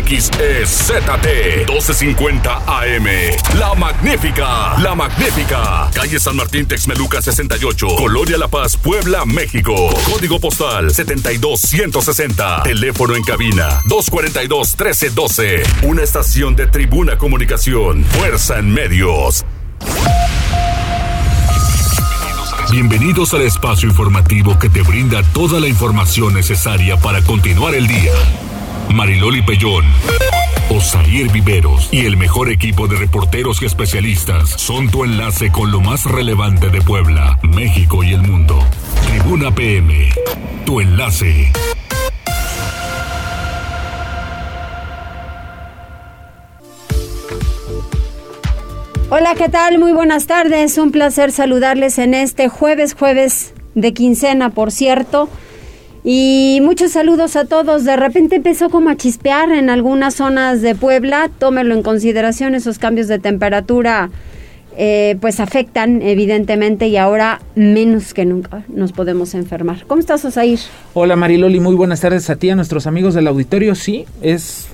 XEZT 1250 AM. La Magnífica, La Magnífica. Calle San Martín Texmeluca 68, Colonia La Paz, Puebla, México. Código postal 72160. Teléfono en cabina 242 1312. Una estación de Tribuna Comunicación. Fuerza en medios. Bienvenidos al espacio informativo que te brinda toda la información necesaria para continuar el día. Mariloli Pellón, Osair Viveros y el mejor equipo de reporteros y especialistas son tu enlace con lo más relevante de Puebla, México y el mundo. Tribuna PM, tu enlace. Hola, ¿qué tal? Muy buenas tardes. Un placer saludarles en este jueves, jueves de quincena, por cierto. Y muchos saludos a todos. De repente empezó como a chispear en algunas zonas de Puebla. Tómelo en consideración, esos cambios de temperatura eh, pues afectan evidentemente y ahora menos que nunca nos podemos enfermar. ¿Cómo estás, Osair? Hola Mariloli, muy buenas tardes a ti, a nuestros amigos del auditorio. Sí, es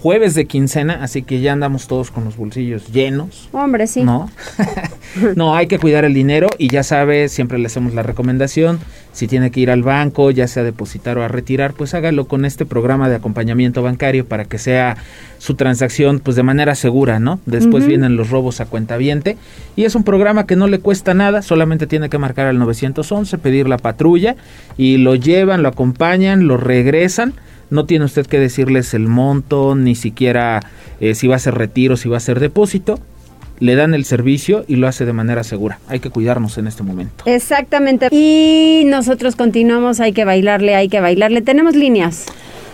jueves de quincena, así que ya andamos todos con los bolsillos llenos. Hombre, sí. No, no, hay que cuidar el dinero y ya sabe, siempre le hacemos la recomendación, si tiene que ir al banco, ya sea a depositar o a retirar, pues hágalo con este programa de acompañamiento bancario para que sea su transacción pues de manera segura, ¿no? Después vienen los robos a cuenta viente y es un programa que no le cuesta nada, solamente tiene que marcar al 911, pedir la patrulla y lo llevan, lo acompañan, lo regresan no tiene usted que decirles el monto, ni siquiera eh, si va a ser retiro, si va a ser depósito. Le dan el servicio y lo hace de manera segura. Hay que cuidarnos en este momento. Exactamente. Y nosotros continuamos, hay que bailarle, hay que bailarle. Tenemos líneas.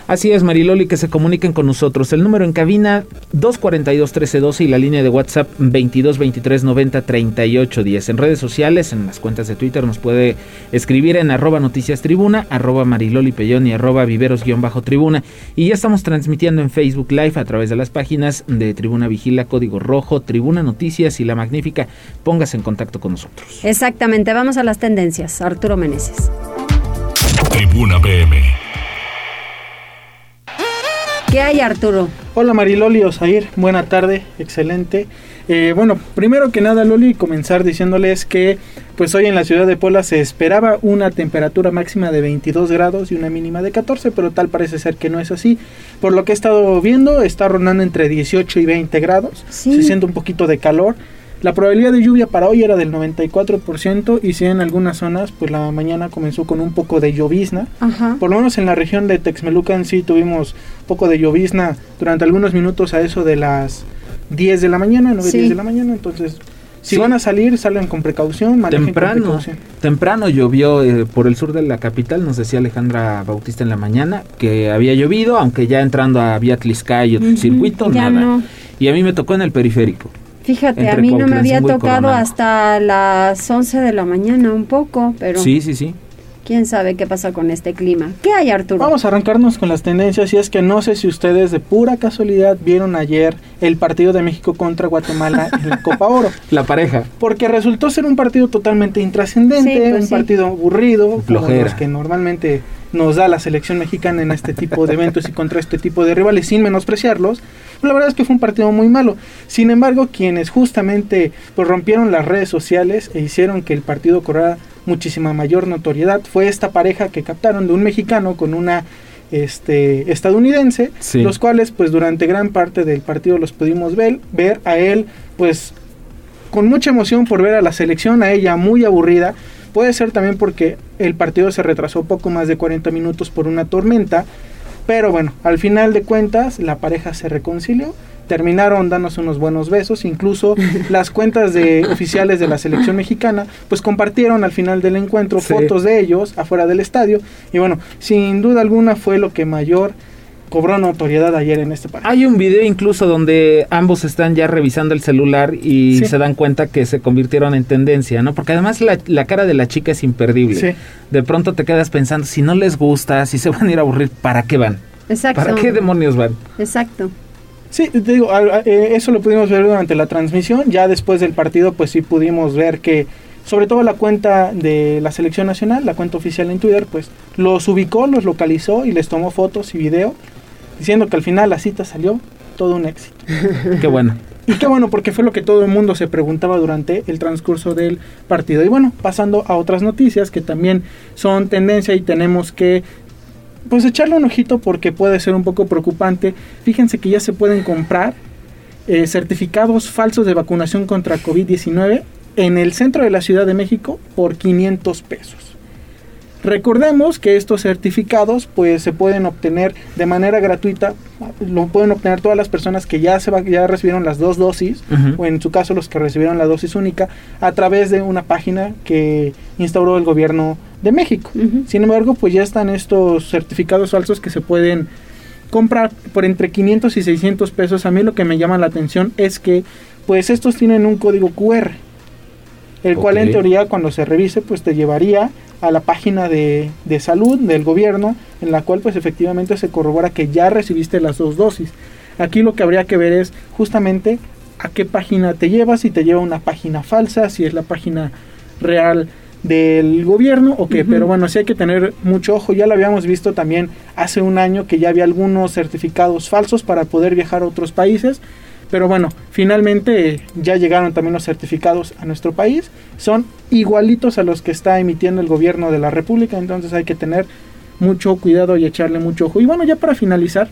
Así es, Mariloli, que se comuniquen con nosotros. El número en cabina 242-1312 y la línea de WhatsApp 2223903810. En redes sociales, en las cuentas de Twitter, nos puede escribir en arroba noticias tribuna, arroba Mariloli Pellón y arroba viveros-tribuna. Y ya estamos transmitiendo en Facebook Live a través de las páginas de Tribuna Vigila, Código Rojo, Tribuna Noticias y La Magnífica. Póngase en contacto con nosotros. Exactamente, vamos a las tendencias. Arturo Meneses. Tribuna PM. ¿Qué hay, Arturo? Hola Mariloli Osair, buena tarde, excelente. Eh, bueno, primero que nada, Loli, comenzar diciéndoles que pues hoy en la ciudad de Puebla se esperaba una temperatura máxima de 22 grados y una mínima de 14, pero tal parece ser que no es así. Por lo que he estado viendo, está rondando entre 18 y 20 grados. Se siente un poquito de calor. La probabilidad de lluvia para hoy era del 94% y si en algunas zonas, pues la mañana comenzó con un poco de llovizna. Por lo menos en la región de Texmelucan sí tuvimos poco de llovizna durante algunos minutos a eso de las 10 de la mañana, 9, 10 de la mañana. Entonces, si van a salir, salgan con precaución, temprano, Temprano llovió eh, por el sur de la capital, nos decía Alejandra Bautista en la mañana, que había llovido, aunque ya entrando a Vía y otro circuito, nada. Y a mí me tocó en el periférico. Fíjate, a mí no me había tocado hasta las 11 de la mañana un poco, pero... Sí, sí, sí. ¿Quién sabe qué pasa con este clima? ¿Qué hay, Arturo? Vamos a arrancarnos con las tendencias y es que no sé si ustedes de pura casualidad vieron ayer el partido de México contra Guatemala en la Copa Oro. La pareja. Porque resultó ser un partido totalmente intrascendente, pues un partido aburrido, como los que normalmente nos da la selección mexicana en este tipo de eventos y contra este tipo de rivales sin menospreciarlos. la verdad es que fue un partido muy malo. Sin embargo, quienes justamente pues, rompieron las redes sociales e hicieron que el partido corriera muchísima mayor notoriedad fue esta pareja que captaron de un mexicano con una este estadounidense, los cuales pues durante gran parte del partido los pudimos ver, ver a él pues con mucha emoción por ver a la selección, a ella muy aburrida, Puede ser también porque el partido se retrasó poco más de 40 minutos por una tormenta, pero bueno, al final de cuentas la pareja se reconcilió, terminaron dándose unos buenos besos, incluso las cuentas de oficiales de la selección mexicana pues compartieron al final del encuentro fotos de ellos afuera del estadio y bueno, sin duda alguna fue lo que mayor cobró notoriedad ayer en este partido. Hay un video incluso donde ambos están ya revisando el celular y se dan cuenta que se convirtieron en tendencia, ¿no? Porque además la, cara de la chica es imperdible. De pronto te quedas pensando, si no les gusta, si se van a ir a aburrir, ¿para qué van? Exacto. ¿Para qué demonios van? Exacto. Sí, te digo, eh, eso lo pudimos ver durante la transmisión. Ya después del partido, pues sí pudimos ver que, sobre todo la cuenta de la selección nacional, la cuenta oficial en Twitter, pues los ubicó, los localizó y les tomó fotos y video diciendo que al final la cita salió todo un éxito. Qué bueno. Y qué bueno, porque fue lo que todo el mundo se preguntaba durante el transcurso del partido. Y bueno, pasando a otras noticias que también son tendencia y tenemos que pues echarle un ojito porque puede ser un poco preocupante. Fíjense que ya se pueden comprar eh, certificados falsos de vacunación contra COVID-19 en el centro de la Ciudad de México por 500 pesos. Recordemos que estos certificados pues se pueden obtener de manera gratuita, lo pueden obtener todas las personas que ya se ya recibieron las dos dosis o en su caso los que recibieron la dosis única a través de una página que instauró el gobierno de México. Sin embargo, pues ya están estos certificados falsos que se pueden comprar por entre 500 y 600 pesos. A mí lo que me llama la atención es que pues estos tienen un código QR el cual en teoría cuando se revise pues te llevaría a la página de, de, salud del gobierno en la cual pues efectivamente se corrobora que ya recibiste las dos dosis. Aquí lo que habría que ver es justamente a qué página te lleva, si te lleva una página falsa, si es la página real del gobierno o qué, pero bueno, sí hay que tener mucho ojo, ya lo habíamos visto también hace un año que ya había algunos certificados falsos para poder viajar a otros países, pero bueno, finalmente ya llegaron también los certificados a nuestro país. Son igualitos a los que está emitiendo el gobierno de la República, entonces hay que tener mucho cuidado y echarle mucho ojo. Y bueno, ya para finalizar,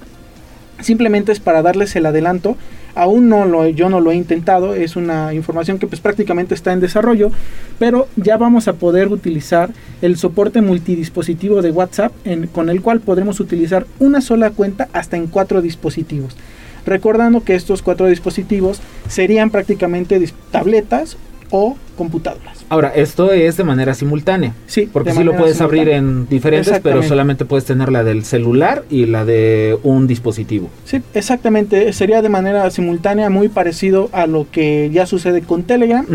simplemente es para darles el adelanto. Aún no lo, yo no lo he intentado, es una información que pues prácticamente está en desarrollo, pero ya vamos a poder utilizar el soporte multidispositivo de WhatsApp con el cual podremos utilizar una sola cuenta hasta en cuatro dispositivos recordando que estos cuatro dispositivos serían prácticamente tabletas o computadoras. Ahora, esto es de manera simultánea. Sí, porque sí lo puedes abrir en diferentes, pero solamente puedes tener la del celular y la de un dispositivo. Sí, exactamente. Sería de manera simultánea, muy parecido a lo que ya sucede con Telegram.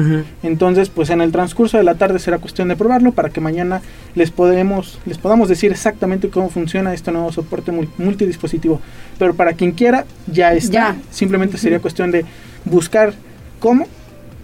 Entonces, pues en el transcurso de la tarde será cuestión de probarlo para que mañana les podemos, les podamos decir exactamente cómo funciona este nuevo soporte multidispositivo. Pero para quien quiera, ya está. Simplemente sería cuestión de buscar cómo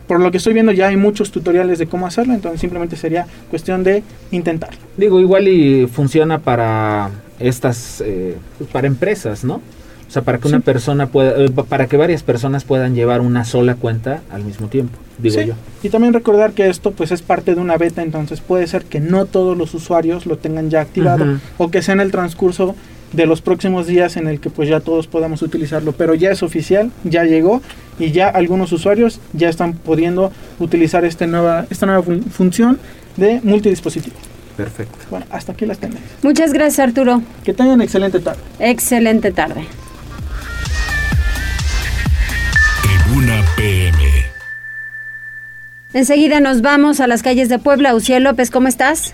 por lo que estoy viendo ya hay muchos tutoriales de cómo hacerlo, entonces simplemente sería cuestión de intentarlo. Digo, igual y funciona para estas, eh, para empresas, ¿no? O sea, para que una persona pueda, eh, para que varias personas puedan llevar una sola cuenta al mismo tiempo, digo yo. Y también recordar que esto pues es parte de una beta, entonces puede ser que no todos los usuarios lo tengan ya activado o que sea en el transcurso de los próximos días en el que pues ya todos podamos utilizarlo, pero ya es oficial, ya llegó y ya algunos usuarios ya están pudiendo utilizar este nueva, esta nueva función de multidispositivo. Perfecto. Bueno, hasta aquí las tenemos. Muchas gracias Arturo. Que tengan excelente tarde. Excelente tarde. Tribuna PM. Enseguida nos vamos a las calles de Puebla. Uciel López, ¿cómo estás?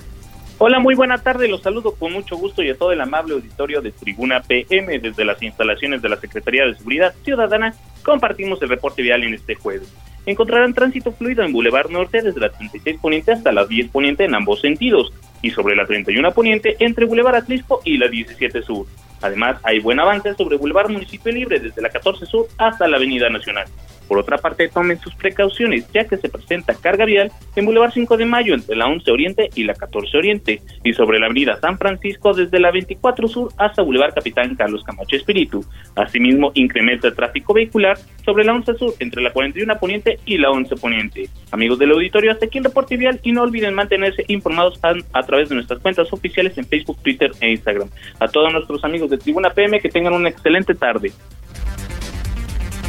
Hola, muy buena tarde. Los saludo con mucho gusto y a todo el amable auditorio de Tribuna PM desde las instalaciones de la Secretaría de Seguridad Ciudadana. Compartimos el reporte vial en este jueves. Encontrarán tránsito fluido en Boulevard Norte desde la 36 Poniente hasta la 10 Poniente en ambos sentidos y sobre la 31 Poniente entre Boulevard Atlisco y la 17 Sur. Además, hay buen avance sobre Boulevard Municipio Libre desde la 14 Sur hasta la Avenida Nacional. Por otra parte, tomen sus precauciones, ya que se presenta carga vial en Boulevard 5 de Mayo entre la 11 Oriente y la 14 Oriente, y sobre la avenida San Francisco desde la 24 Sur hasta Boulevard Capitán Carlos Camacho Espíritu. Asimismo, incrementa el tráfico vehicular sobre la 11 Sur entre la 41 Poniente y la 11 Poniente. Amigos del auditorio, hasta aquí el reporte vial y no olviden mantenerse informados a, a través de nuestras cuentas oficiales en Facebook, Twitter e Instagram. A todos nuestros amigos de Tribuna PM que tengan una excelente tarde.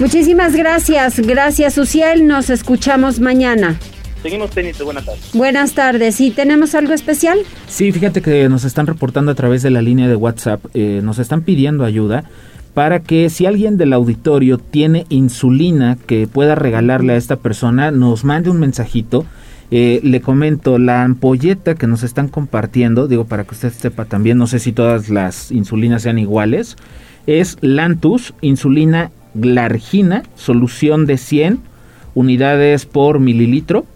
Muchísimas gracias, gracias Uciel, nos escuchamos mañana. Seguimos pendientes, buenas tardes. Buenas tardes, ¿y tenemos algo especial? Sí, fíjate que nos están reportando a través de la línea de WhatsApp, eh, nos están pidiendo ayuda para que si alguien del auditorio tiene insulina que pueda regalarle a esta persona, nos mande un mensajito. Eh, le comento, la ampolleta que nos están compartiendo, digo para que usted sepa también, no sé si todas las insulinas sean iguales, es Lantus, insulina glargina, solución de 100 unidades por mililitro,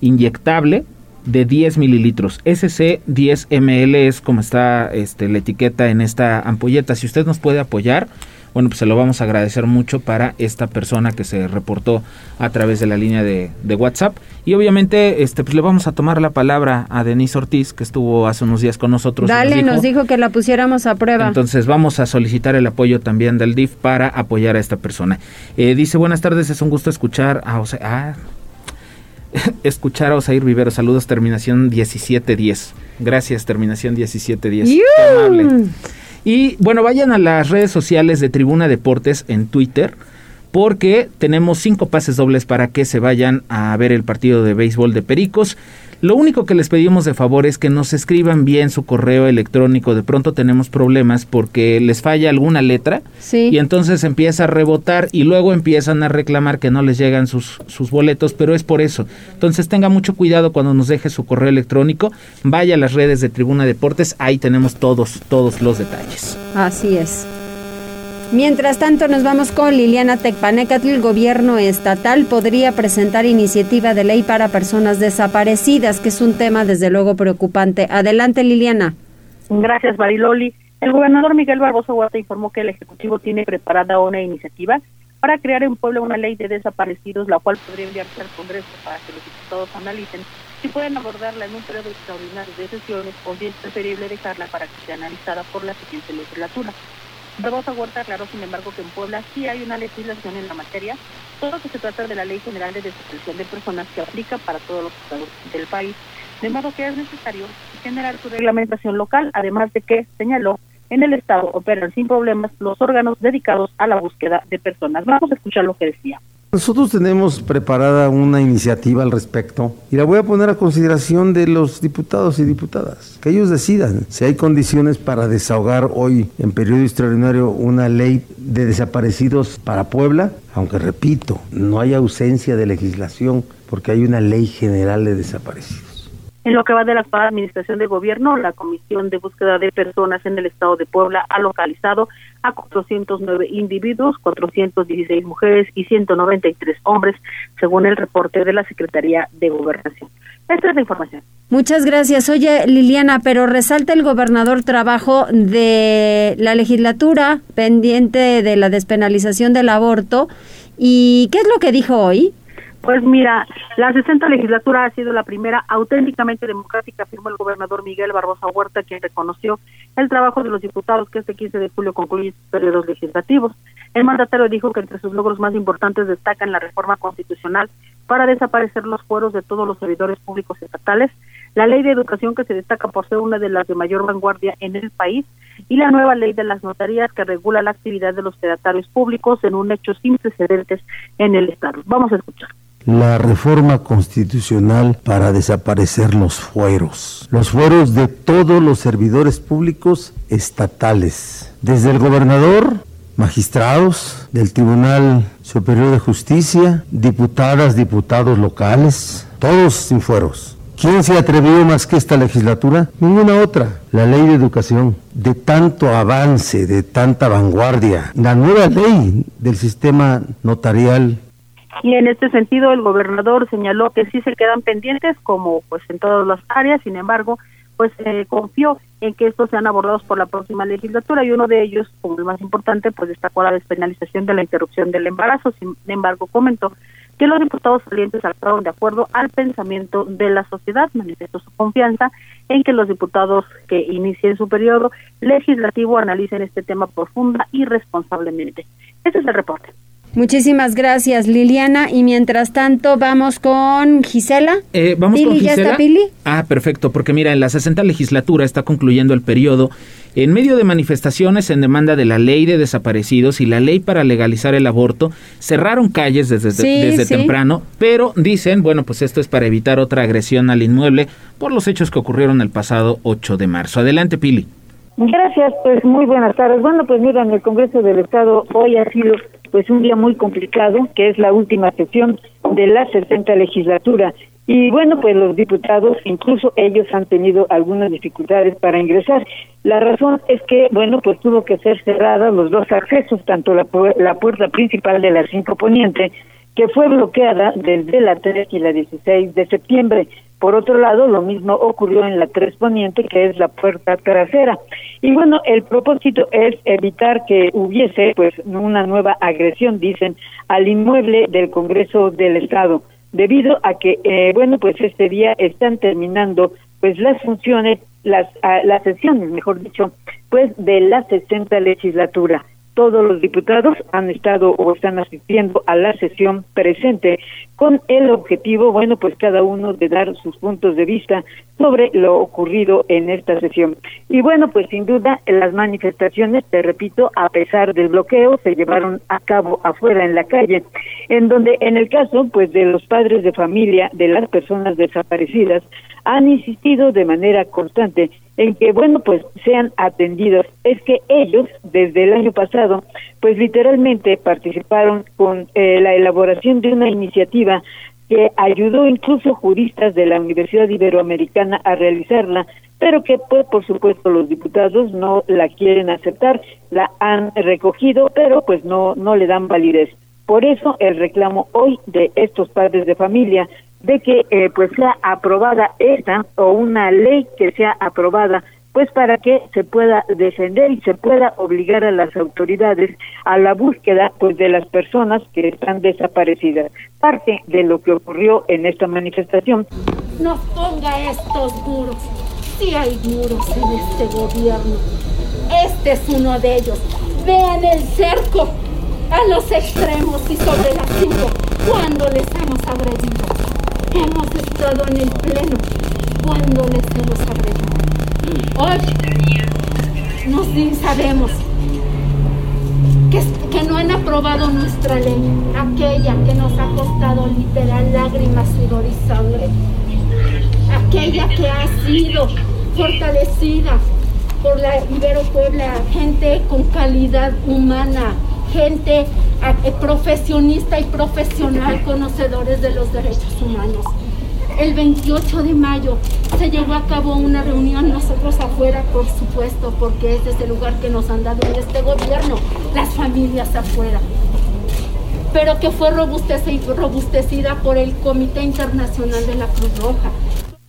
inyectable de 10 mililitros. SC 10 ml es como está este, la etiqueta en esta ampolleta. Si usted nos puede apoyar, bueno, pues se lo vamos a agradecer mucho para esta persona que se reportó a través de la línea de, WhatsApp. Y obviamente, este, pues le vamos a tomar la palabra a Denise Ortiz, que estuvo hace unos días con nosotros. Dale, nos dijo, que la pusiéramos a prueba. Entonces vamos a solicitar el apoyo también del DIF para apoyar a esta persona. Eh, dice, buenas tardes, es un gusto escuchar a... Ah, escuchar a Osair Vivero. Saludos, terminación 1710. Gracias, terminación 1710. Amable. Y bueno, vayan a las redes sociales de Tribuna Deportes en Twitter porque tenemos cinco pases dobles para que se vayan a ver el partido de béisbol de Pericos. Lo único que les pedimos de favor es que nos escriban bien su correo electrónico. De pronto tenemos problemas porque les falla alguna letra y entonces empieza a rebotar y luego empiezan a reclamar que no les llegan sus, sus boletos, pero es por eso. Entonces tenga mucho cuidado cuando nos deje su correo electrónico. Vaya a las redes de Tribuna Deportes, ahí tenemos todos, todos los detalles. Así es. Mientras tanto, nos vamos con Liliana Tecpanecatl. El gobierno estatal podría presentar iniciativa de ley para personas desaparecidas, que es un tema desde luego preocupante. Adelante, Liliana. Gracias, Bariloli. El gobernador Miguel Barbosa Huerta informó que el Ejecutivo tiene preparada una iniciativa para crear en Puebla una ley de desaparecidos, la cual podría enviarse al Congreso para que los diputados analicen si pueden abordarla en un periodo extraordinario de sesiones o si es preferible dejarla para que sea analizada por la siguiente legislatura. Barbosa Huerta aclaró, sin embargo, que en Puebla sí hay una legislación en la materia, todo que se trata de la Ley General de Desaparición de Personas que aplica para todos los estados del país, de modo que es necesario generar su reglamentación local, además de que, señaló, en el estado operan sin problemas los órganos dedicados a la búsqueda de personas. Vamos a escuchar lo que decía. Nosotros tenemos preparada una iniciativa al respecto y la voy a poner a consideración de los diputados y diputadas. Que ellos decidan si hay condiciones para desahogar hoy en periodo extraordinario una ley de desaparecidos para Puebla, aunque repito, no hay ausencia de legislación porque hay una ley general de desaparecidos. En lo que va de la actual administración de gobierno, la Comisión de Búsqueda de Personas en el Estado de Puebla ha localizado a 409 individuos, 416 mujeres y 193 hombres, según el reporte de la Secretaría de Gobernación. Esta es la información. Muchas gracias. Oye, Liliana, pero resalta el gobernador trabajo de la legislatura pendiente de la despenalización del aborto. ¿Y qué es lo que dijo hoy? Pues mira, la 60 legislatura ha sido la primera auténticamente democrática, afirmó el gobernador Miguel Barbosa Huerta, quien reconoció el trabajo de los diputados que este 15 de julio concluye sus periodos legislativos. El mandatario dijo que entre sus logros más importantes destacan la reforma constitucional para desaparecer los fueros de todos los servidores públicos estatales, la ley de educación que se destaca por ser una de las de mayor vanguardia en el país y la nueva ley de las notarías que regula la actividad de los fedatarios públicos en un hecho sin precedentes en el Estado. Vamos a escuchar la reforma constitucional para desaparecer los fueros, los fueros de todos los servidores públicos estatales, desde el gobernador, magistrados del Tribunal Superior de Justicia, diputadas, diputados locales, todos sin fueros. ¿Quién se atrevió más que esta legislatura? Ninguna otra. La ley de educación, de tanto avance, de tanta vanguardia. La nueva ley del sistema notarial y en este sentido el gobernador señaló que sí se quedan pendientes como pues en todas las áreas, sin embargo, pues eh, confió en que estos sean abordados por la próxima legislatura y uno de ellos, como el más importante, pues destacó la despenalización de la interrupción del embarazo. Sin embargo, comentó que los diputados salientes actuaron de acuerdo al pensamiento de la sociedad, manifestó su confianza en que los diputados que inicien su periodo legislativo analicen este tema profunda y responsablemente. Ese es el reporte. Muchísimas gracias, Liliana. Y mientras tanto, vamos con Gisela. Eh, ¿Vamos con Gisela? ¿Ya está Pili? Ah, perfecto, porque mira, en la 60 legislatura está concluyendo el periodo en medio de manifestaciones en demanda de la ley de desaparecidos y la ley para legalizar el aborto, cerraron calles desde, desde temprano, pero dicen, bueno, pues esto es para evitar otra agresión al inmueble por los hechos que ocurrieron el pasado 8 de marzo. Adelante, Pili. Gracias, pues muy buenas tardes. Bueno, pues mira, en el Congreso del Estado hoy ha sido pues un día muy complicado, que es la última sesión de la 60 legislatura. Y bueno, pues los diputados, incluso ellos han tenido algunas dificultades para ingresar. La razón es que, bueno, pues tuvo que ser cerrada los dos accesos, tanto la, la puerta principal de la 5 Poniente que fue bloqueada desde la 3 y la 16 de septiembre. Por otro lado, lo mismo ocurrió en la 3 Poniente, que es la puerta trasera. Y bueno, el propósito es evitar que hubiese pues una nueva agresión, dicen, al inmueble del Congreso del Estado, debido a que, eh, bueno, pues este día están terminando pues las funciones, las, ah, las sesiones, mejor dicho, pues de la 60 legislatura todos los diputados han estado o están asistiendo a la sesión presente con el objetivo, bueno, pues cada uno de dar sus puntos de vista sobre lo ocurrido en esta sesión. Y bueno, pues sin duda las manifestaciones, te repito, a pesar del bloqueo, se llevaron a cabo afuera en la calle, en donde en el caso, pues de los padres de familia de las personas desaparecidas, han insistido de manera constante en que, bueno, pues sean atendidos. Es que ellos, desde el año pasado, pues literalmente participaron con eh, la elaboración de una iniciativa que ayudó incluso juristas de la Universidad Iberoamericana a realizarla, pero que pues por supuesto los diputados no la quieren aceptar, la han recogido, pero pues no no le dan validez. Por eso el reclamo hoy de estos padres de familia de que eh, pues sea aprobada esta o una ley que sea aprobada pues para que se pueda defender y se pueda obligar a las autoridades a la búsqueda pues de las personas que están desaparecidas. Parte de lo que ocurrió en esta manifestación. No ponga estos muros. Sí hay muros en este gobierno. Este es uno de ellos. Vean el cerco a los extremos y sobre la cinco cuando les hemos agredido hemos estado en el pleno cuando les hemos agredido. Hoy nos sabemos que, que no han aprobado nuestra ley, aquella que nos ha costado literal lágrimas, sudor y sangre, aquella que ha sido fortalecida por la Ibero Puebla, gente con calidad humana, gente eh, profesionista y profesional, conocedores de los derechos humanos. El 28 de mayo se llevó a cabo una reunión, nosotros afuera, por supuesto, porque ese es el lugar que nos han dado en este gobierno, las familias afuera, pero que fue robustecida por el Comité Internacional de la Cruz Roja.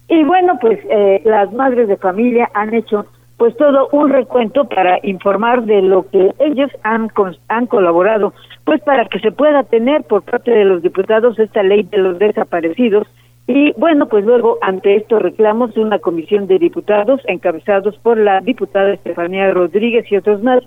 Y bueno, pues eh, las madres de familia han hecho pues todo un recuento para informar de lo que ellos han, han colaborado, pues para que se pueda tener por parte de los diputados esta ley de los desaparecidos. Y bueno, pues luego ante estos reclamos una comisión de diputados encabezados por la diputada Estefanía Rodríguez y otros más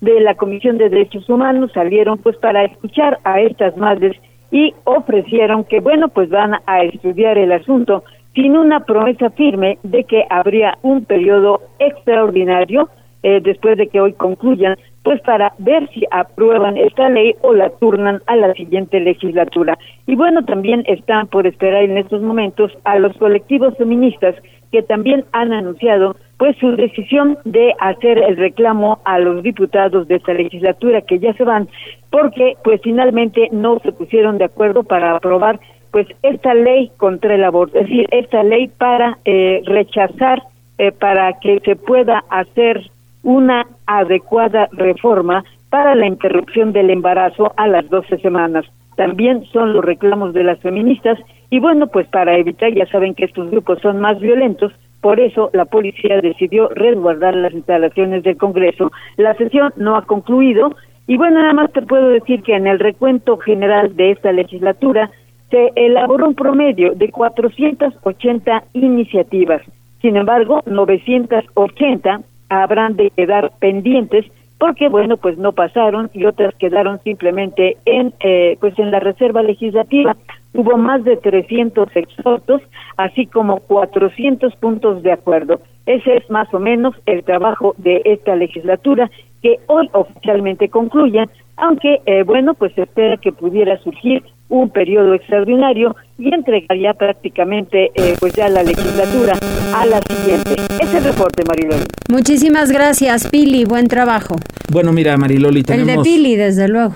de la Comisión de Derechos Humanos salieron pues para escuchar a estas madres y ofrecieron que bueno, pues van a estudiar el asunto sin una promesa firme de que habría un periodo extraordinario eh, después de que hoy concluyan, pues para ver si aprueban esta ley o la turnan a la siguiente legislatura. Y bueno, también están por esperar en estos momentos a los colectivos feministas que también han anunciado pues su decisión de hacer el reclamo a los diputados de esta legislatura que ya se van porque pues finalmente no se pusieron de acuerdo para aprobar pues esta ley contra el aborto, es decir, esta ley para eh, rechazar, eh, para que se pueda hacer una adecuada reforma para la interrupción del embarazo a las 12 semanas. También son los reclamos de las feministas y bueno, pues para evitar, ya saben que estos grupos son más violentos, por eso la policía decidió resguardar las instalaciones del Congreso. La sesión no ha concluido y bueno, nada más te puedo decir que en el recuento general de esta legislatura se elaboró un promedio de 480 iniciativas. Sin embargo, 980 habrán de quedar pendientes porque bueno pues no pasaron y otras quedaron simplemente en eh, pues en la reserva legislativa. Hubo más de 300 exhortos así como 400 puntos de acuerdo. Ese es más o menos el trabajo de esta legislatura que hoy oficialmente concluye aunque eh, bueno pues se espera que pudiera surgir un periodo extraordinario y entregaría prácticamente eh, pues ya la legislatura a la siguiente. Ese es el reporte, Mariloli. Muchísimas gracias, Pili. Buen trabajo. Bueno, mira, Mariloli, tenemos... El de Pili, desde luego.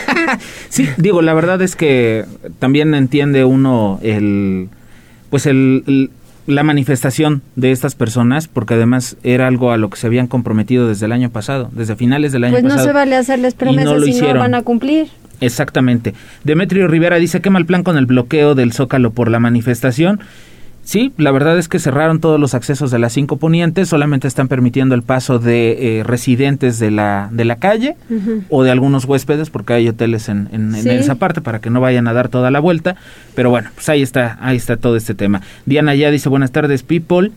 sí, digo, la verdad es que también entiende uno el... Pues el, la manifestación de estas personas, porque además era algo a lo que se habían comprometido desde el año pasado, desde finales del año pasado. Pues no se vale hacerles promesas si no van a cumplir. Exactamente. Demetrio Rivera dice, qué mal plan con el bloqueo del Zócalo por la manifestación. Sí, la verdad es que cerraron todos los accesos de las cinco ponientes, solamente están permitiendo el paso de eh, residentes de la, de la calle o de algunos huéspedes, porque hay hoteles en, en, esa parte para que no vayan a dar toda la vuelta. Pero bueno, pues ahí está, ahí está todo este tema. Diana ya dice, buenas tardes, people.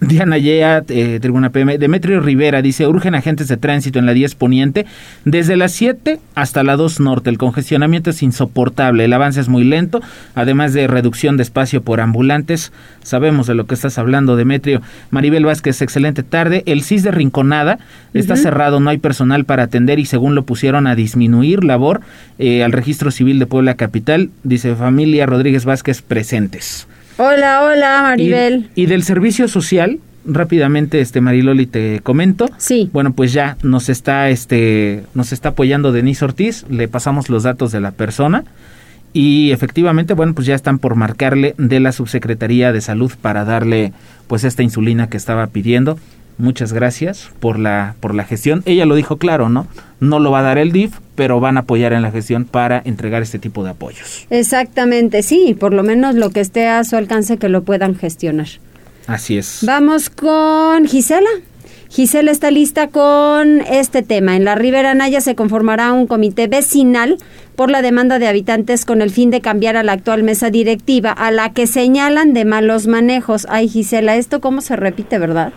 Diana Yea, eh, Tribuna PM. Demetrio Rivera dice, urgen agentes de tránsito en la 10 Poniente desde las 7 hasta la 2 Norte. El congestionamiento es insoportable, el avance es muy lento, además de reducción de espacio por ambulantes. Sabemos de lo que estás hablando, Demetrio. Maribel Vázquez, excelente tarde. El CIS de Rinconada está cerrado, no hay personal para atender y según lo pusieron a disminuir labor eh, al registro civil de Puebla Capital. Dice familia Rodríguez Vázquez presentes. Hola, hola, Maribel. Y, del servicio social, rápidamente, este Mariloli te comento. Sí. Bueno, pues ya nos está, este, nos está apoyando Denise Ortiz. Le pasamos los datos de la persona y efectivamente, bueno, pues ya están por marcarle de la subsecretaría de salud para darle, pues esta insulina que estaba pidiendo muchas gracias por la, por la gestión. Ella lo dijo claro, ¿no? No lo va a dar el DIF, pero van a apoyar en la gestión para entregar este tipo de apoyos. Exactamente, sí, por lo menos lo que esté a su alcance que lo puedan gestionar. Así es. Vamos con Gisela. Gisela está lista con este tema. En la Ribera Naya se conformará un comité vecinal por la demanda de habitantes con el fin de cambiar a la actual mesa directiva, a la que señalan de malos manejos. Ay, Gisela, esto cómo se repite, ¿verdad?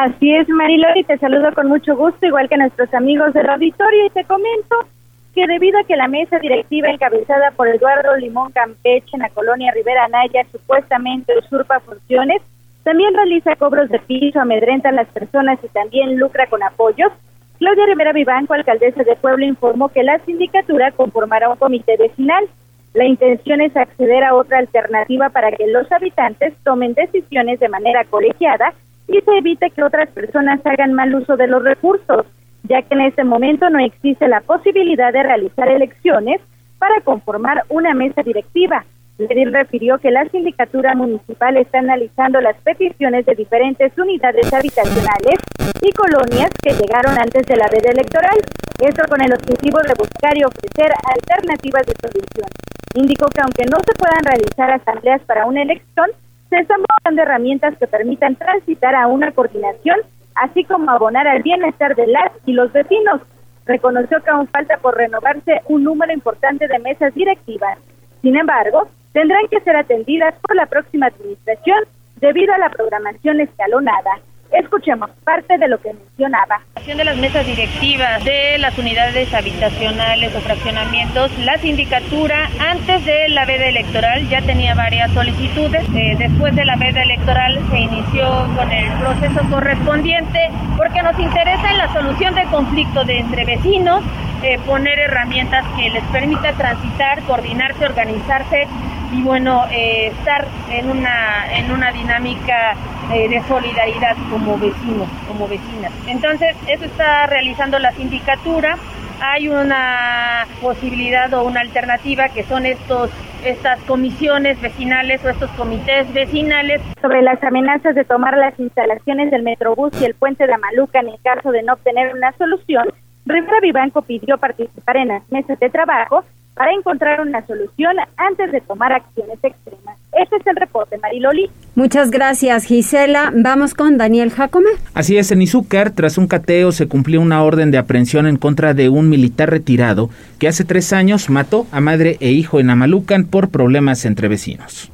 Así es, Marilori, te saludo con mucho gusto, igual que nuestros amigos del auditorio, y te comento que debido a que la mesa directiva encabezada por Eduardo Limón Campeche en la colonia Rivera Naya supuestamente usurpa funciones, también realiza cobros de piso, amedrenta a las personas y también lucra con apoyos, Claudia Rivera Vivanco, alcaldesa de Puebla, informó que la sindicatura conformará un comité vecinal. La intención es acceder a otra alternativa para que los habitantes tomen decisiones de manera colegiada y se evite que otras personas hagan mal uso de los recursos, ya que en este momento no existe la posibilidad de realizar elecciones para conformar una mesa directiva. Ledil refirió que la sindicatura municipal está analizando las peticiones de diferentes unidades habitacionales y colonias que llegaron antes de la veda electoral, esto con el objetivo de buscar y ofrecer alternativas de solución. Indicó que aunque no se puedan realizar asambleas para una elección, se están buscando herramientas que permitan transitar a una coordinación, así como abonar al bienestar de las y los vecinos. Reconoció que aún falta por renovarse un número importante de mesas directivas. Sin embargo, tendrán que ser atendidas por la próxima administración debido a la programación escalonada. Escuchemos parte de lo que mencionaba. De las mesas directivas de las unidades habitacionales o fraccionamientos, la sindicatura antes de la veda electoral ya tenía varias solicitudes. Eh, después de la veda electoral se inició con el proceso correspondiente porque nos interesa en la solución del conflicto de entre vecinos, eh, poner herramientas que les permita transitar, coordinarse, organizarse y bueno, eh, estar en una, en una dinámica eh, de solidaridad como vecinos, como vecinas. Entonces, eso está realizando la sindicatura. Hay una posibilidad o una alternativa que son estos estas comisiones vecinales o estos comités vecinales. Sobre las amenazas de tomar las instalaciones del Metrobús y el puente de Amaluca en el caso de no obtener una solución, Rivera Vivanco pidió participar en las mesas de trabajo para encontrar una solución antes de tomar acciones extremas. Este es el reporte, Mariloli. Muchas gracias, Gisela. Vamos con Daniel Jacome. Así es, en Izúcar, tras un cateo, se cumplió una orden de aprehensión en contra de un militar retirado que hace tres años mató a madre e hijo en Amalucan por problemas entre vecinos.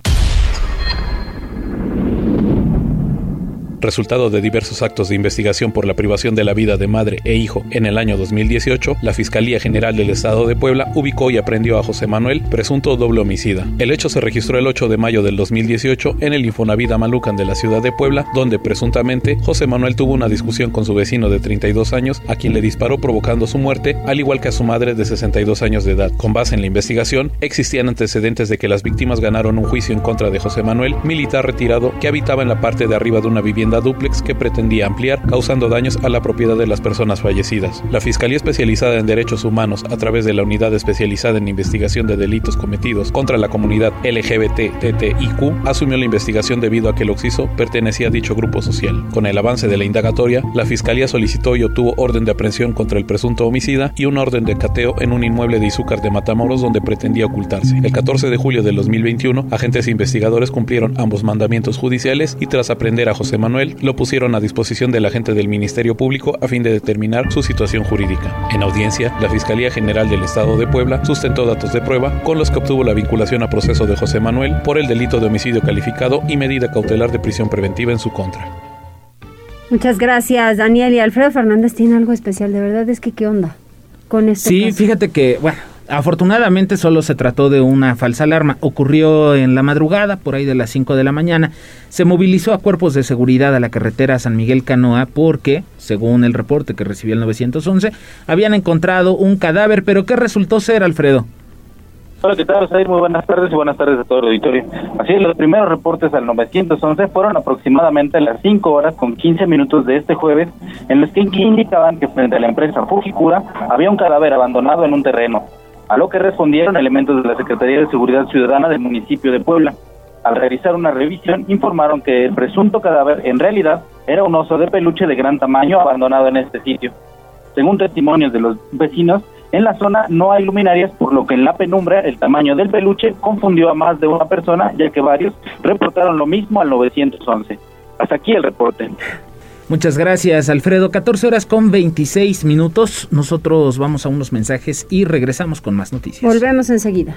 Resultado de diversos actos de investigación por la privación de la vida de madre e hijo en el año 2018, la Fiscalía General del Estado de Puebla ubicó y aprendió a José Manuel, presunto doble homicida. El hecho se registró el 8 de mayo del 2018 en el Infonavida Malucan de la ciudad de Puebla, donde presuntamente José Manuel tuvo una discusión con su vecino de 32 años, a quien le disparó provocando su muerte, al igual que a su madre de 62 años de edad. Con base en la investigación, existían antecedentes de que las víctimas ganaron un juicio en contra de José Manuel, militar retirado que habitaba en la parte de arriba de una vivienda vivienda dúplex que pretendía ampliar, causando daños a la propiedad de las personas fallecidas. La Fiscalía Especializada en Derechos Humanos, a través de la Unidad Especializada en Investigación de Delitos Cometidos contra la comunidad LGBT-TTIQ, asumió la investigación debido a que el occiso pertenecía a dicho grupo social. Con el avance de la indagatoria, la Fiscalía solicitó y obtuvo orden de aprehensión contra el presunto homicida y un orden de cateo en un inmueble de Izúcar de Matamoros donde pretendía ocultarse. El 14 de julio de 2021, agentes investigadores cumplieron ambos mandamientos judiciales y tras aprender a José Manuel, lo pusieron a disposición del agente del Ministerio Público a fin de determinar su situación jurídica. En audiencia, la Fiscalía General del Estado de Puebla sustentó datos de prueba con los que obtuvo la vinculación a proceso de José Manuel por el delito de homicidio calificado y medida cautelar de prisión preventiva en su contra. Muchas gracias, Daniel. Y Alfredo Fernández tiene algo especial, de verdad es que qué onda con este Sí, fíjate que, bueno, Afortunadamente solo se trató de una falsa alarma. Ocurrió en la madrugada, por ahí de las 5 de la mañana. Se movilizó a cuerpos de seguridad a la carretera San Miguel Canoa porque, según el reporte que recibió el 911, habían encontrado un cadáver, pero ¿qué resultó ser, Alfredo? Hola, ¿qué tal? Muy buenas tardes y buenas tardes a todo el auditorio. Así es, los primeros reportes al 911 fueron aproximadamente las 5 horas con 15 minutos de este jueves, en los que indicaban que frente a la empresa Fujikura había un cadáver abandonado en un terreno a lo que respondieron elementos de la Secretaría de Seguridad Ciudadana del municipio de Puebla. Al realizar una revisión, informaron que el presunto cadáver en realidad era un oso de peluche de gran tamaño abandonado en este sitio. Según testimonios de los vecinos, en la zona no hay luminarias, por lo que en la penumbra el tamaño del peluche confundió a más de una persona, ya que varios reportaron lo mismo al 911. Hasta aquí el reporte. Muchas gracias, Alfredo. 14 horas con 26 minutos. Nosotros vamos a unos mensajes y regresamos con más noticias. Volvemos enseguida.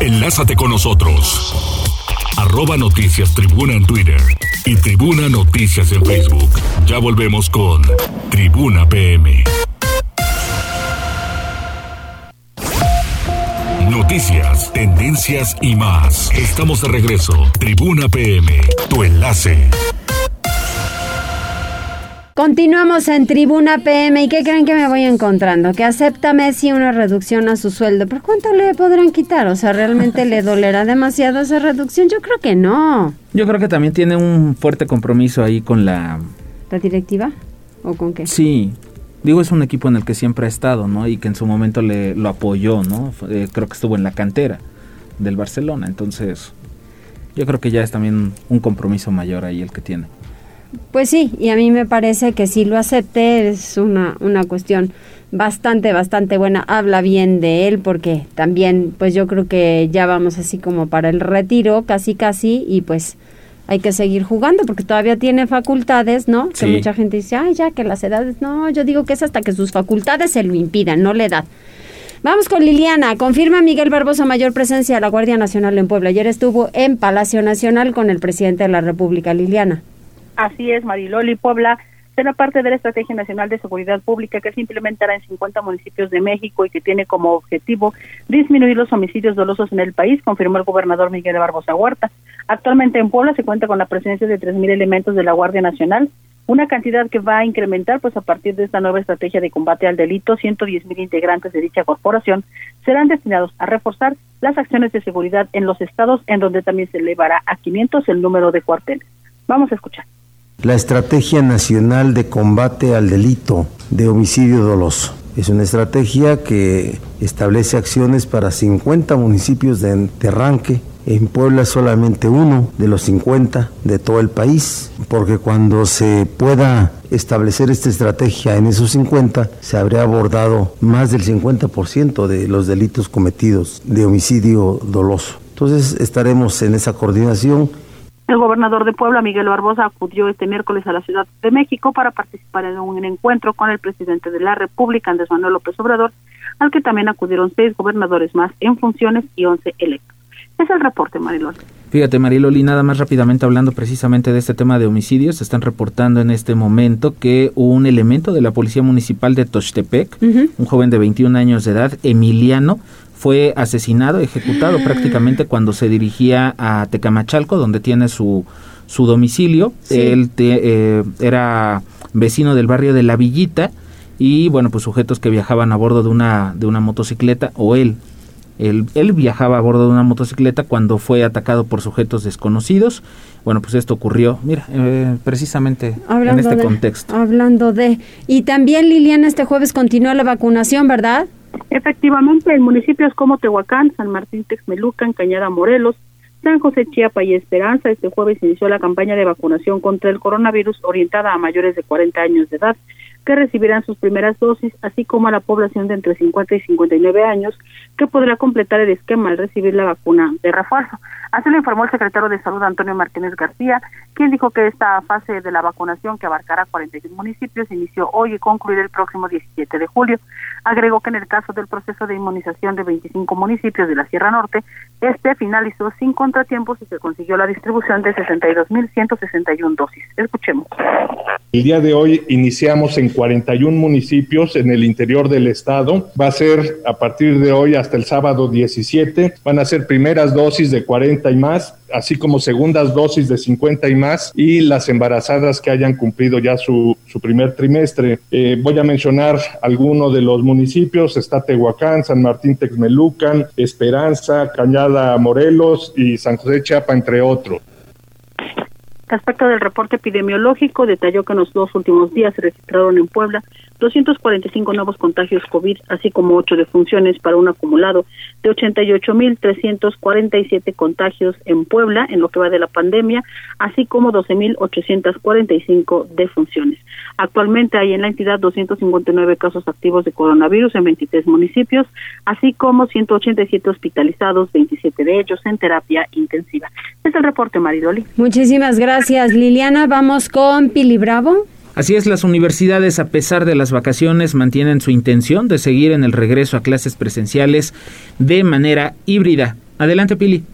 Enlázate con nosotros. Arroba Noticias Tribuna en Twitter y Tribuna Noticias en Facebook. Ya volvemos con Tribuna PM. Noticias, tendencias y más. Estamos de regreso. Tribuna PM, tu enlace. Continuamos en Tribuna PM y ¿qué creen que me voy encontrando? Que acepta Messi una reducción a su sueldo. ¿Pero cuánto le podrán quitar? O sea, ¿realmente le dolerá demasiado esa reducción? Yo creo que no. Yo creo que también tiene un fuerte compromiso ahí con la... ¿La directiva? ¿O con qué? Sí, Digo, es un equipo en el que siempre ha estado, ¿no? Y que en su momento le, lo apoyó, ¿no? Eh, creo que estuvo en la cantera del Barcelona. Entonces, yo creo que ya es también un compromiso mayor ahí el que tiene. Pues sí, y a mí me parece que si lo acepte es una, una cuestión bastante, bastante buena. Habla bien de él porque también, pues yo creo que ya vamos así como para el retiro, casi, casi, y pues hay que seguir jugando porque todavía tiene facultades, ¿no? Que mucha gente dice, ay, ya que las edades, no, yo digo que es hasta que sus facultades se lo impidan, no la edad. Vamos con Liliana. Confirma Miguel Barbosa mayor presencia de la Guardia Nacional en Puebla. Ayer estuvo en Palacio Nacional con el presidente de la República, Liliana. Así es, Mariloli Puebla será parte de la Estrategia Nacional de Seguridad Pública que se implementará en 50 municipios de México y que tiene como objetivo disminuir los homicidios dolosos en el país, confirmó el gobernador Miguel Barbosa Huerta. Actualmente en Puebla se cuenta con la presencia de 3.000 elementos de la Guardia Nacional, una cantidad que va a incrementar pues a partir de esta nueva estrategia de combate al delito, 110.000 integrantes de dicha corporación serán destinados a reforzar las acciones de seguridad en los estados en donde también se elevará a 500 el número de cuarteles. Vamos a escuchar la Estrategia Nacional de Combate al Delito de Homicidio Doloso. Es una estrategia que establece acciones para 50 municipios de, arranque. En Puebla solamente uno de los 50 de todo el país, porque cuando se pueda establecer esta estrategia en esos 50, se habría abordado más del 50% de los delitos cometidos de homicidio doloso. Entonces estaremos en esa coordinación el gobernador de Puebla, Miguel Barbosa, acudió este miércoles a la Ciudad de México para participar en un encuentro con el presidente de la República, Andrés Manuel López Obrador, al que también acudieron seis gobernadores más en funciones y once electos. Es el reporte, Mariloli. Fíjate, Mariloli, nada más rápidamente hablando precisamente de este tema de homicidios, están reportando en este momento que un elemento de la Policía Municipal de Tochtepec, un joven de 21 años de edad, Emiliano, fue asesinado, ejecutado prácticamente cuando se dirigía a Tecamachalco, donde tiene su, su domicilio. Él eh, era vecino del barrio de La Villita y bueno, pues sujetos que viajaban a bordo de una, de una motocicleta o él Él, él, viajaba a bordo de una motocicleta cuando fue atacado por sujetos desconocidos. Bueno, pues esto ocurrió, mira, eh, precisamente en este contexto. Hablando de... Y también, Liliana, este jueves continúa la vacunación, ¿verdad? Efectivamente, en municipios como Tehuacán, San Martín Texmelucan, Cañada Morelos, San José Chiapa y Esperanza, este jueves inició la campaña de vacunación contra el coronavirus orientada a mayores de 40 años de edad que recibirán sus primeras dosis, así como a la población de entre 50 y 59 años, que podrá completar el esquema al recibir la vacuna de refuerzo. Así lo informó el secretario de Salud, Antonio Martínez García, quien dijo que esta fase de la vacunación, que abarcará 46 municipios, inició hoy y concluirá el próximo 17 de julio. Agregó que en el caso del proceso de inmunización de 25 municipios de la Sierra Norte, este finalizó sin contratiempos y se consiguió la distribución de 62.161 dosis. Escuchemos. El día de hoy iniciamos en 41 municipios en el interior del estado. Va a ser a partir de hoy hasta el sábado 17. Van a ser primeras dosis de 40 y más, así como segundas dosis de 50 y más y las embarazadas que hayan cumplido ya su, su primer trimestre. Eh, voy a mencionar algunos de los municipios. Está Tehuacán, San Martín Texmelucan, Esperanza, Cañada Morelos y San José Chiapa, entre otros. Respecto del reporte epidemiológico, detalló que en los dos últimos días se registraron en Puebla 245 nuevos contagios COVID, así como 8 defunciones para un acumulado de 88.347 contagios en Puebla en lo que va de la pandemia, así como 12.845 defunciones. Actualmente hay en la entidad 259 casos activos de coronavirus en 23 municipios, así como 187 hospitalizados, 27 de ellos en terapia intensiva. Es el reporte, Maridoli. Muchísimas gracias, Liliana. Vamos con Pili Bravo. Así es, las universidades, a pesar de las vacaciones, mantienen su intención de seguir en el regreso a clases presenciales de manera híbrida. Adelante, Pili.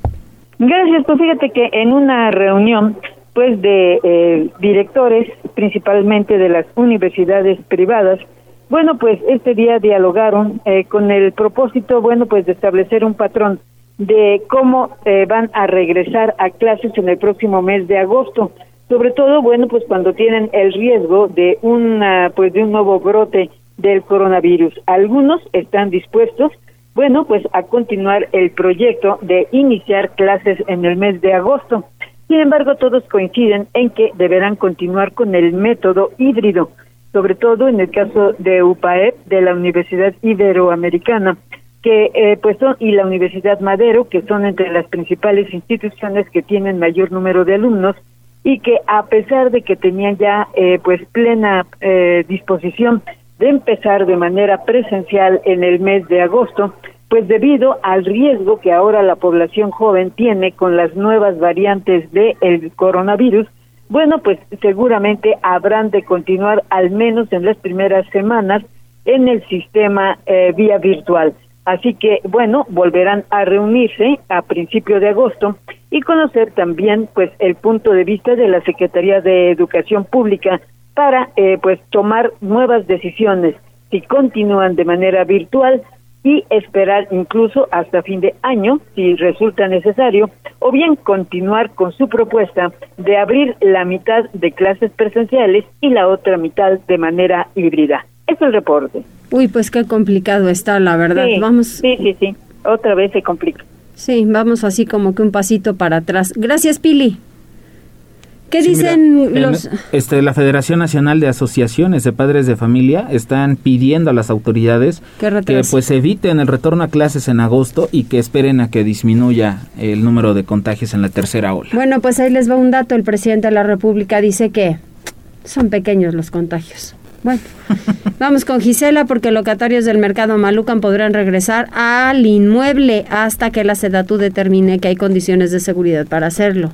Gracias, pues fíjate que en una reunión pues de eh, directores, principalmente de las universidades privadas, bueno, pues este día dialogaron eh, con el propósito, bueno, pues de establecer un patrón de cómo eh, van a regresar a clases en el próximo mes de agosto sobre todo bueno pues cuando tienen el riesgo de una pues de un nuevo brote del coronavirus. Algunos están dispuestos bueno pues a continuar el proyecto de iniciar clases en el mes de agosto. Sin embargo todos coinciden en que deberán continuar con el método híbrido sobre todo en el caso de UPAEP de la Universidad Iberoamericana que eh, pues son y la Universidad Madero que son entre las principales instituciones que tienen mayor número de alumnos y que a pesar de que tenían ya eh, pues plena eh, disposición de empezar de manera presencial en el mes de agosto, pues debido al riesgo que ahora la población joven tiene con las nuevas variantes del el coronavirus, bueno, pues seguramente habrán de continuar al menos en las primeras semanas en el sistema eh, vía virtual. Así que, bueno, volverán a reunirse a principio de agosto y conocer también, pues, el punto de vista de la Secretaría de Educación Pública para, eh, pues, tomar nuevas decisiones si continúan de manera virtual y esperar incluso hasta fin de año, si resulta necesario, o bien continuar con su propuesta de abrir la mitad de clases presenciales y la otra mitad de manera híbrida. Es el reporte. Uy, pues qué complicado está, la verdad. Sí, vamos. Sí, sí, sí. Otra vez se complica. Sí, vamos así como que un pasito para atrás. Gracias, Pili. ¿Qué dicen los...? este, la Federación Nacional de Asociaciones de Padres de Familia están pidiendo a las autoridades que pues eviten el retorno a clases en agosto y que esperen a que disminuya el número de contagios en la tercera ola. Bueno, pues ahí les va un dato. El presidente de la República dice que son pequeños los contagios. Bueno, vamos con Gisela porque locatarios del mercado Malucan podrán regresar al inmueble hasta que la SEDATU determine que hay condiciones de seguridad para hacerlo.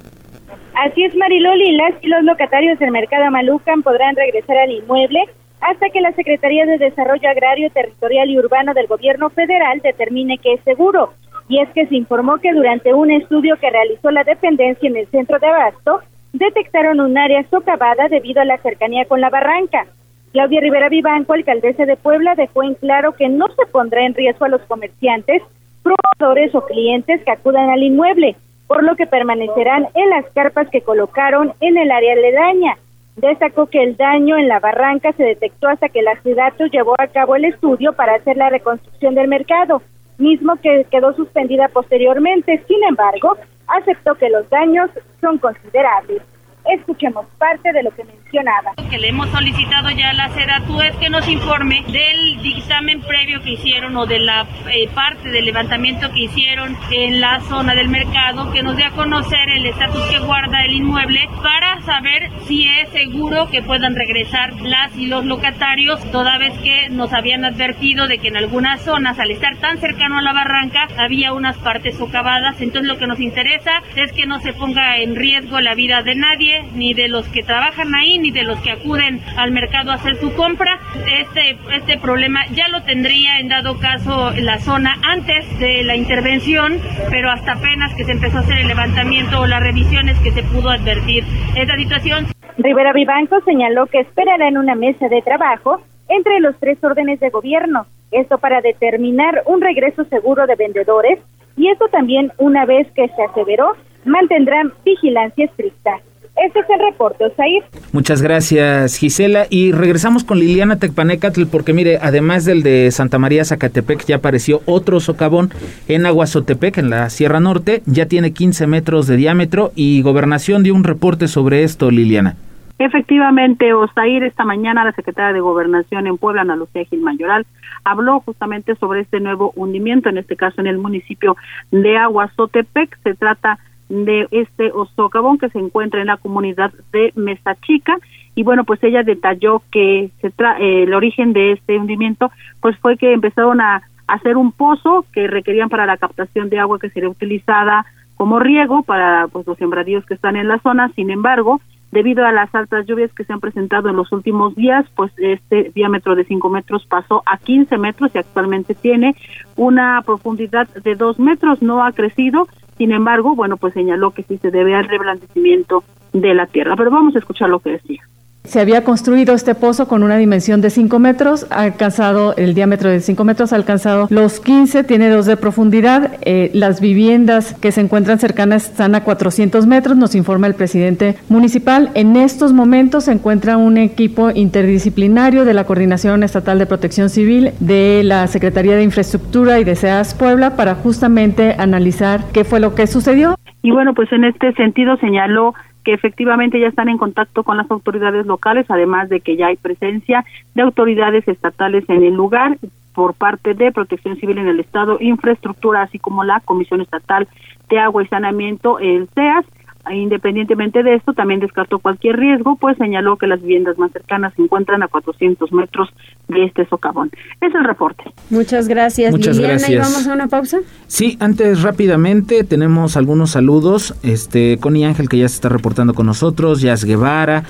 Así es, Mariloli, las y los locatarios del mercado Malucan podrán regresar al inmueble hasta que la Secretaría de Desarrollo Agrario, Territorial y Urbano del Gobierno Federal determine que es seguro. Y es que se informó que durante un estudio que realizó la dependencia en el centro de Abasto, detectaron un área socavada debido a la cercanía con la barranca. Claudia Rivera Vivanco, alcaldesa de Puebla, dejó en claro que no se pondrá en riesgo a los comerciantes, proveedores o clientes que acudan al inmueble, por lo que permanecerán en las carpas que colocaron en el área aledaña. Destacó que el daño en la barranca se detectó hasta que la ciudad llevó a cabo el estudio para hacer la reconstrucción del mercado. mismo que quedó suspendida posteriormente. Sin embargo, aceptó que los daños son considerables. Escuchemos parte de lo que mencionaba. Que le hemos solicitado ya a la SEDATU es que nos informe del dictamen previo que hicieron o de la eh, parte del levantamiento que hicieron en la zona del mercado, que nos dé a conocer el estatus que guarda el inmueble para saber si es seguro que puedan regresar las y los locatarios, toda vez que nos habían advertido de que en algunas zonas, al estar tan cercano a la barranca, había unas partes socavadas. Entonces lo que nos interesa es que no se ponga en riesgo la vida de nadie ni de los que trabajan ahí, ni de los que acuden al mercado a hacer su compra. Este, este problema ya lo tendría en dado caso la zona antes de la intervención, pero hasta apenas que se empezó a hacer el levantamiento o las revisiones que se pudo advertir esta situación. Rivera Vivanco señaló que esperará en una mesa de trabajo entre los tres órdenes de gobierno, esto para determinar un regreso seguro de vendedores y esto también una vez que se aseveró mantendrán vigilancia estricta. Este es el reporte, Osair. Muchas gracias, Gisela. Y regresamos con Liliana Tecpanecatl, porque mire, además del de Santa María Zacatepec, ya apareció otro socavón en Aguazotepec, en la Sierra Norte. Ya tiene 15 metros de diámetro y Gobernación dio un reporte sobre esto, Liliana. Efectivamente, Osair, esta mañana la secretaria de Gobernación en Puebla, Ana Lucía Gil Mayoral, habló justamente sobre este nuevo hundimiento, en este caso en el municipio de Aguazotepec. Se trata de este socavón que se encuentra en la comunidad de Mesa Chica. Y bueno pues ella detalló que se tra eh, el origen de este hundimiento pues fue que empezaron a hacer un pozo que requerían para la captación de agua que sería utilizada como riego para pues los sembradíos que están en la zona. Sin embargo debido a las altas lluvias que se han presentado en los últimos días, pues este diámetro de 5 metros pasó a 15 metros y actualmente tiene una profundidad de 2 metros, no ha crecido, sin embargo, bueno, pues señaló que sí se debe al reblandecimiento de la tierra. Pero vamos a escuchar lo que decía. Se había construido este pozo con una dimensión de 5 metros, ha alcanzado el diámetro de 5 metros, ha alcanzado los 15, tiene 2 de profundidad. Eh, las viviendas que se encuentran cercanas están a 400 metros, nos informa el presidente municipal. En estos momentos se encuentra un equipo interdisciplinario de la Coordinación Estatal de Protección Civil, de la Secretaría de Infraestructura y de SEAS Puebla para justamente analizar qué fue lo que sucedió. Y bueno, pues en este sentido señaló que efectivamente ya están en contacto con las autoridades locales, además de que ya hay presencia de autoridades estatales en el lugar por parte de Protección Civil en el Estado, Infraestructura, así como la Comisión Estatal de Agua y Saneamiento, el CEAS, Independientemente de esto, también descartó cualquier riesgo, pues señaló que las viviendas más cercanas se encuentran a 400 metros de este socavón. Es el reporte. Muchas gracias, Muchas gracias. ¿Y vamos a una pausa? Sí, antes rápidamente tenemos algunos saludos. Este, Connie Ángel que ya se está reportando con nosotros, Jazz Guevara,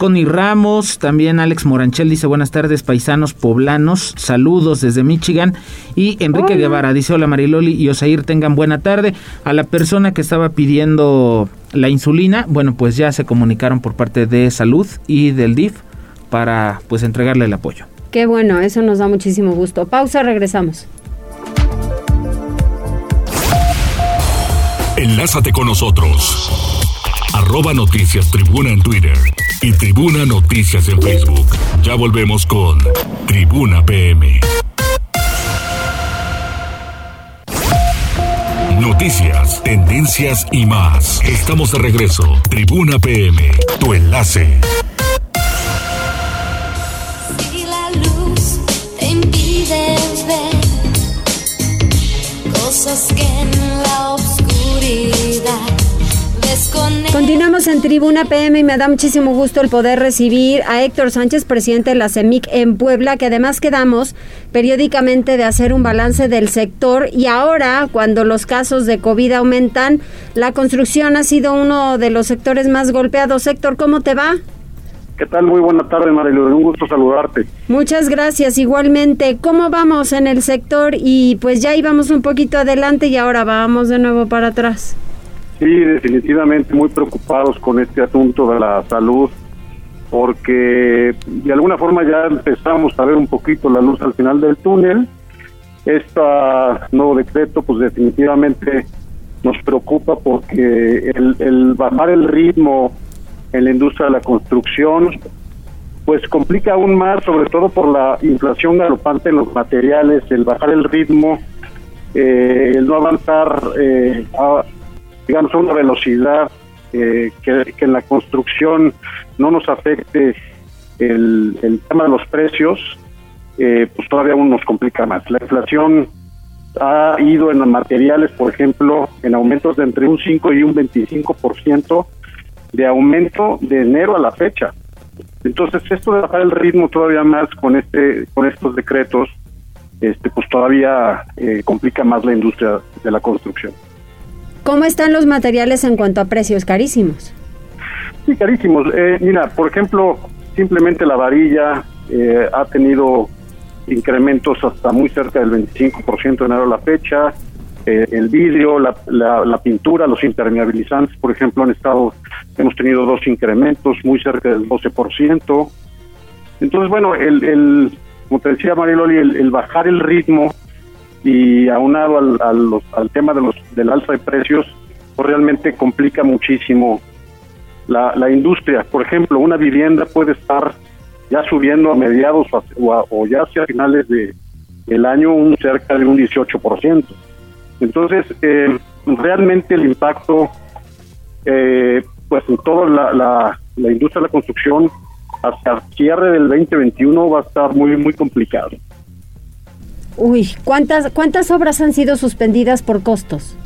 Connie Ramos, también Alex Moranchel dice buenas tardes paisanos poblanos, saludos desde Michigan y Enrique Guevara dice hola Mariloli y Osair tengan buena tarde. A la persona que estaba pidiendo la insulina, bueno pues ya se comunicaron por parte de salud y del DIF para pues entregarle el apoyo. Qué bueno, eso nos da muchísimo gusto. Pausa, regresamos. Enlázate con nosotros. Arroba Noticias Tribuna en Twitter y Tribuna Noticias en Facebook. Ya volvemos con Tribuna PM. Noticias, tendencias y más. Estamos de regreso. Tribuna PM, tu enlace. Cosas que Continuamos en Tribuna PM y me da muchísimo gusto el poder recibir a Héctor Sánchez, presidente de la CEMIC en Puebla, que además quedamos periódicamente de hacer un balance del sector y ahora, cuando los casos de COVID aumentan, la construcción ha sido uno de los sectores más golpeados. Héctor, ¿cómo te va? ¿Qué tal? Muy buena tarde, Marilu. Un gusto saludarte. Muchas gracias. Igualmente, ¿cómo vamos en el sector? Y pues ya íbamos un poquito adelante y ahora vamos de nuevo para atrás. Sí, definitivamente muy preocupados con este asunto de la salud, porque de alguna forma ya empezamos a ver un poquito la luz al final del túnel. Este nuevo decreto, pues definitivamente nos preocupa porque el, bajar el ritmo en la industria de la construcción, pues complica aún más, sobre todo por la inflación galopante en los materiales, el bajar el ritmo eh, el no avanzar eh, a, digamos, a una velocidad que, en la construcción no nos afecte el, tema de los precios, pues todavía aún nos complica más. La inflación ha ido en materiales, por ejemplo, en aumentos de entre un 5 y un 25% de aumento de enero a la fecha. Entonces, esto de bajar el ritmo todavía más con este con estos decretos, este pues todavía eh, complica más la industria de la construcción. ¿Cómo están los materiales en cuanto a precios carísimos? Sí, carísimos. Eh, mira, por ejemplo, simplemente la varilla eh, ha tenido incrementos hasta muy cerca del 25% en enero a la fecha. Eh, el vidrio, la, la, pintura, los impermeabilizantes, por ejemplo, han estado, hemos tenido dos incrementos muy cerca del 12%. Entonces, bueno, el, el como te decía Mariloli, el, el bajar el ritmo y aunado al, al, al tema de los, del alza de precios, pues realmente complica muchísimo la, la industria. Por ejemplo, una vivienda puede estar ya subiendo a mediados o, ya hacia finales de, del año un cerca de un 18%. Entonces, eh, realmente el impacto, eh, pues en toda la, la, industria de la construcción, hasta el cierre del 2021 va a estar muy, muy complicado. Uy, ¿cuántas, ¿cuántas obras han sido suspendidas por costos?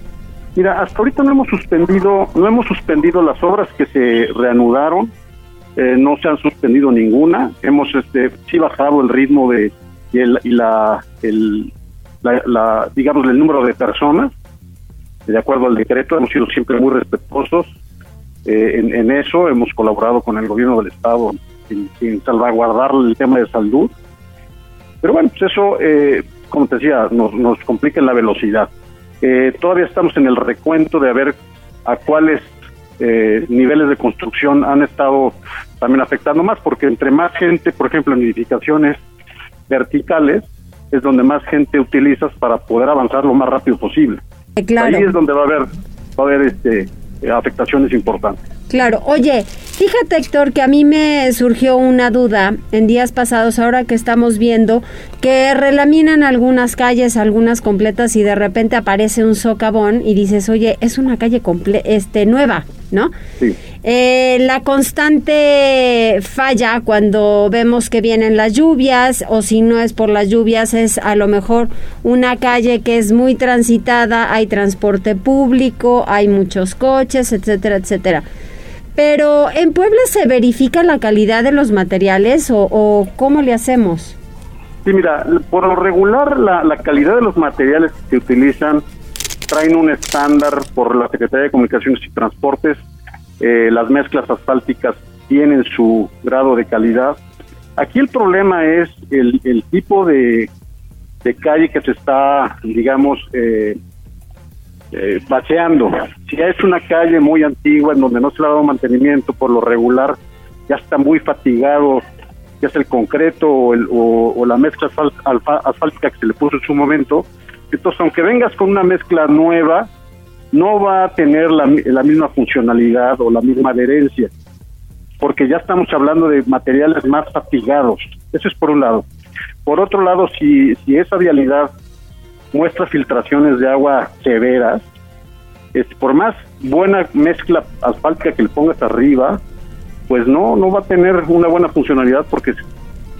Mira, hasta ahorita no hemos suspendido, no hemos suspendido las obras que se reanudaron, eh, no se han suspendido ninguna, hemos este sí bajado el ritmo de y, el, y la, el, la, digamos el número de personas de acuerdo al decreto hemos sido siempre muy respetuosos eh, en, eso hemos colaborado con el gobierno del estado en, salvaguardar el tema de salud pero bueno pues eso eh, como te decía nos, nos complica la velocidad todavía estamos en el recuento de a ver a cuáles eh, niveles de construcción han estado también afectando más, porque entre más gente, por ejemplo, en edificaciones verticales, es donde más gente utilizas para poder avanzar lo más rápido posible. Eh, claro. Ahí es donde va a haber, va a haber este, afectaciones importantes. Claro, oye, fíjate Héctor que a mí me surgió una duda en días pasados, ahora que estamos viendo que relaminan algunas calles, algunas completas y de repente aparece un socavón y dices, oye, es una calle comple este, nueva, ¿no? Sí. Eh, la constante falla cuando vemos que vienen las lluvias o si no es por las lluvias es a lo mejor una calle que es muy transitada, hay transporte público, hay muchos coches, etcétera, etcétera. Pero en Puebla se verifica la calidad de los materiales o, cómo le hacemos? Sí, mira, por lo regular la, la calidad de los materiales que se utilizan traen un estándar por la Secretaría de Comunicaciones y Transportes. Eh, las mezclas asfálticas tienen su grado de calidad. Aquí el problema es el, el tipo de, de calle que se está, digamos, eh, eh, paseando. Si es una calle muy antigua en donde no se le ha dado mantenimiento por lo regular, ya está muy fatigado, ya es el concreto o, la mezcla asfáltica que se le puso en su momento. Entonces, aunque vengas con una mezcla nueva, no va a tener la, misma funcionalidad o la misma adherencia, porque ya estamos hablando de materiales más fatigados. Eso es por un lado. Por otro lado, si, si esa vialidad muestra filtraciones de agua severas. por más buena mezcla asfáltica que le pongas arriba, pues no, no va a tener una buena funcionalidad porque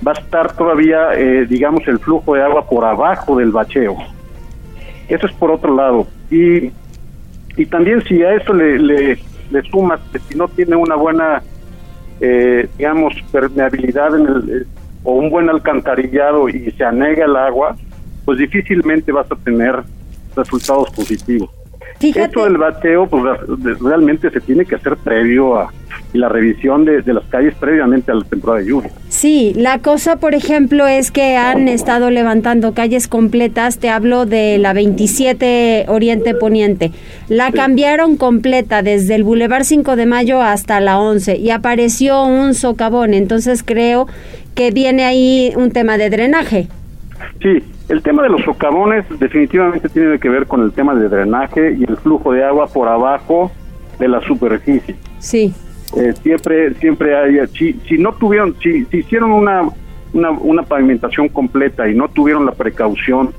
va a estar todavía, eh, digamos, el flujo de agua por abajo del bacheo. Eso es por otro lado. Y, y también si a eso le, le, sumas que si no tiene una buena, eh, digamos, permeabilidad en el, eh, o un buen alcantarillado y se anega el agua, pues difícilmente vas a tener resultados positivos. Fíjate. Esto del bateo, pues realmente se tiene que hacer previo a la revisión de, las calles previamente a la temporada de lluvia. Sí, la cosa, por ejemplo, es que han estado levantando calles completas. Te hablo de la 27 Oriente Poniente. La cambiaron completa desde el Boulevard 5 de Mayo hasta la 11 y apareció un socavón. Entonces creo que viene ahí un tema de drenaje. Sí, el tema de los socavones definitivamente tiene que ver con el tema de drenaje y el flujo de agua por abajo de la superficie. Sí. Eh, siempre, siempre hay, si, si no tuvieron, si, si hicieron una, una, una, pavimentación completa y no tuvieron la precaución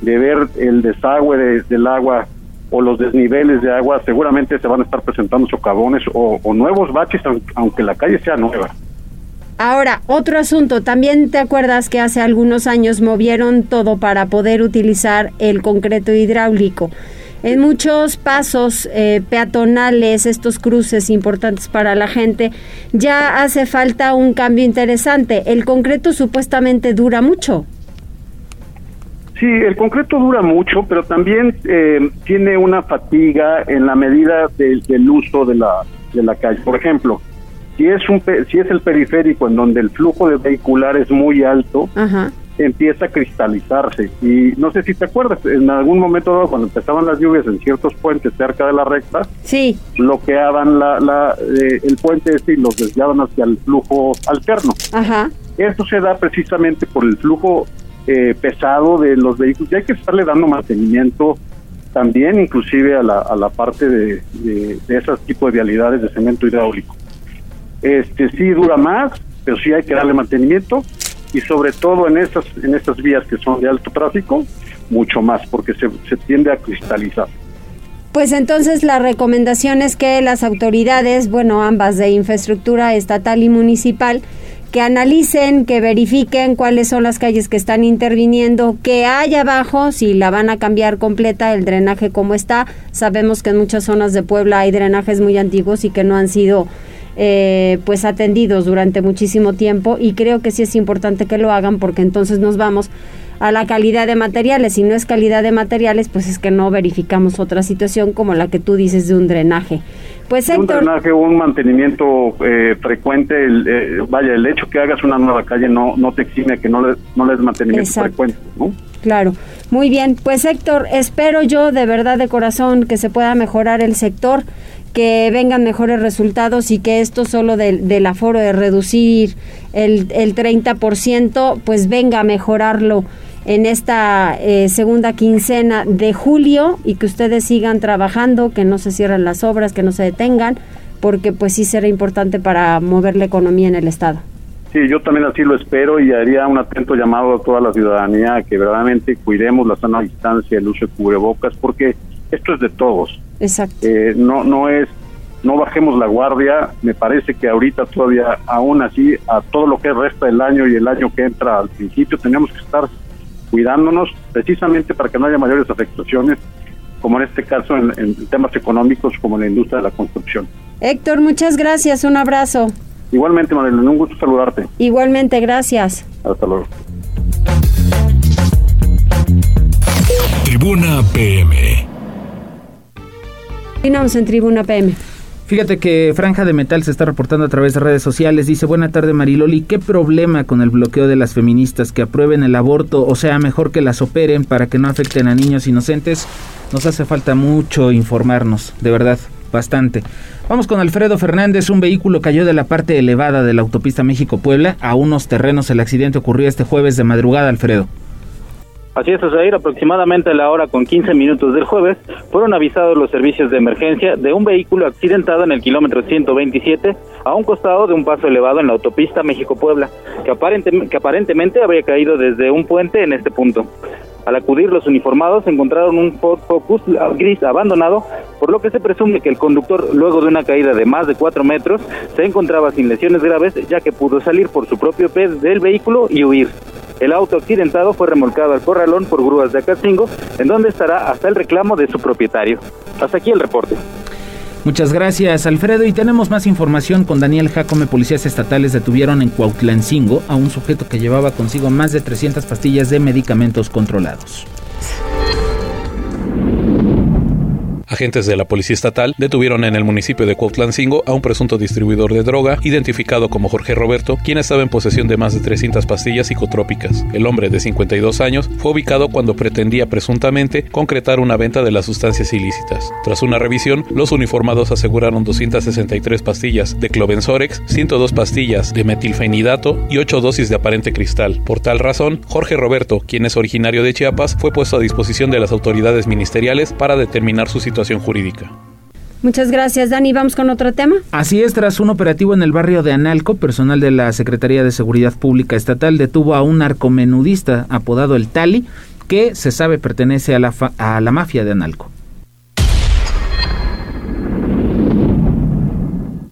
de ver el desagüe del agua o los desniveles de agua, seguramente se van a estar presentando socavones o, nuevos baches, aunque la calle sea nueva. Ahora, otro asunto, también te acuerdas que hace algunos años movieron todo para poder utilizar el concreto hidráulico. En muchos pasos eh, peatonales, estos cruces importantes para la gente, ya hace falta un cambio interesante. El concreto supuestamente dura mucho. Sí, el concreto dura mucho, pero también eh, tiene una fatiga en la medida del uso de la, de la calle. Por ejemplo, si es, un, si es el periférico en donde el flujo de vehicular es muy alto, empieza a cristalizarse. Y no sé si te acuerdas, en algún momento cuando empezaban las lluvias en ciertos puentes cerca de la recta, sí. bloqueaban la, la, eh, el puente este y los desviaban hacia el flujo alterno. Ajá. Esto se da precisamente por el flujo eh, pesado de los vehículos y hay que estarle dando mantenimiento también inclusive a la, a la parte de, de, de esos tipos de vialidades de cemento hidráulico. Este sí dura más, pero sí hay que darle mantenimiento y sobre todo en estas en estas vías que son de alto tráfico mucho más porque se, se tiende a cristalizar. Pues entonces la recomendación es que las autoridades, bueno, ambas de infraestructura estatal y municipal, que analicen, que verifiquen cuáles son las calles que están interviniendo, que hay abajo, si la van a cambiar completa, el drenaje como está. Sabemos que en muchas zonas de Puebla hay drenajes muy antiguos y que no han sido eh, pues atendidos durante muchísimo tiempo y creo que sí es importante que lo hagan porque entonces nos vamos a la calidad de materiales. Si no es calidad de materiales, pues es que no verificamos otra situación como la que tú dices de un drenaje. Pues un drenaje, un mantenimiento eh, frecuente, el, eh, vaya, el hecho que hagas una nueva calle no, no te exime que no le, no le des mantenimiento frecuente, ¿no? Claro, muy bien. Pues Héctor, espero yo de verdad de corazón que se pueda mejorar el sector, que vengan mejores resultados y que esto solo del, del aforo de reducir el, el 30%, pues venga a mejorarlo en esta eh, segunda quincena de julio y que ustedes sigan trabajando, que no se cierren las obras, que no se detengan, porque pues sí será importante para mover la economía en el Estado. Sí, yo también así lo espero y haría un atento llamado a toda la ciudadanía a que verdaderamente cuidemos la sana distancia, el uso de cubrebocas, porque esto es de todos. Exacto. Eh, no, no es, no bajemos la guardia. Me parece que ahorita todavía, aún así, a todo lo que resta del año y el año que entra al principio, tenemos que estar cuidándonos precisamente para que no haya mayores afectaciones, como en este caso en, temas económicos como en la industria de la construcción. Héctor, muchas gracias, un abrazo. Igualmente, Marilyn, un gusto saludarte. Igualmente, gracias. Hasta luego. Tribuna PM. Finamos en Tribuna PM. Fíjate que Franja de Metal se está reportando a través de redes sociales. Dice, buena tarde Mariloli, ¿qué problema con el bloqueo de las feministas que aprueben el aborto? O sea, mejor que las operen para que no afecten a niños inocentes. Nos hace falta mucho informarnos, de verdad, bastante. Vamos con Alfredo Fernández. Un vehículo cayó de la parte elevada de la autopista México-Puebla a unos terrenos. El accidente ocurrió este jueves de madrugada, Alfredo. Así es, Osair, aproximadamente a la hora con 15 minutos del jueves, fueron avisados los servicios de emergencia de un vehículo accidentado en el kilómetro 127 a un costado de un paso elevado en la autopista México-Puebla, que, que aparentemente habría caído desde un puente en este punto. Al acudir los uniformados encontraron un Ford Focus gris abandonado, por lo que se presume que el conductor, luego de una caída de más de 4 metros, se encontraba sin lesiones graves ya que pudo salir por su propio pie del vehículo y huir. El auto accidentado fue remolcado al corralón por grúas de Acatingo, en donde estará hasta el reclamo de su propietario. Hasta aquí el reporte. Muchas gracias, Alfredo. Y tenemos más información con Daniel Jacome. Policías estatales detuvieron en Cuautlancingo a un sujeto que llevaba consigo más de 300 pastillas de medicamentos controlados. Agentes de la Policía Estatal detuvieron en el municipio de Cuautlancingo a un presunto distribuidor de droga identificado como Jorge Roberto, quien estaba en posesión de más de 300 pastillas psicotrópicas. El hombre de 52 años fue ubicado cuando pretendía presuntamente concretar una venta de las sustancias ilícitas. Tras una revisión, los uniformados aseguraron 263 pastillas de clobenzorex, 102 pastillas de metilfenidato y 8 dosis de aparente cristal. Por tal razón, Jorge Roberto, quien es originario de Chiapas, fue puesto a disposición de las autoridades ministeriales para determinar su situación jurídica. Muchas gracias, Dani. Vamos con otro tema. Así es, tras un operativo en el barrio de Analco, personal de la Secretaría de Seguridad Pública Estatal detuvo a un narcomenudista apodado el Tali, que se sabe pertenece a la, a la mafia de Analco.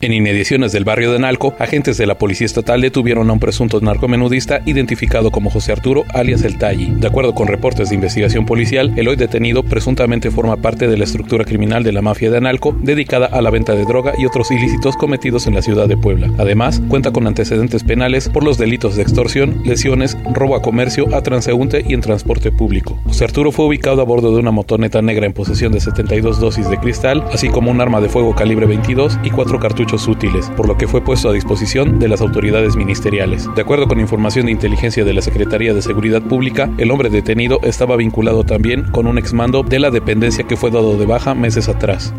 En inmediaciones del barrio de Nalco, agentes de la Policía Estatal detuvieron a un presunto narcomenudista identificado como José Arturo, alias El Talli. De acuerdo con reportes de investigación policial, el hoy detenido presuntamente forma parte de la estructura criminal de la mafia de Analco, dedicada a la venta de droga y otros ilícitos cometidos en la ciudad de Puebla. Además, cuenta con antecedentes penales por los delitos de extorsión, lesiones, robo a comercio, a transeúnte y en transporte público. José Arturo fue ubicado a bordo de una motoneta negra en posesión de 72 dosis de cristal, así como un arma de fuego calibre 22 y cuatro cartuchos útiles, por lo que fue puesto a disposición de las autoridades ministeriales. De acuerdo con información de inteligencia de la Secretaría de Seguridad Pública, el hombre detenido estaba vinculado también con un exmando de la dependencia que fue dado de baja meses atrás.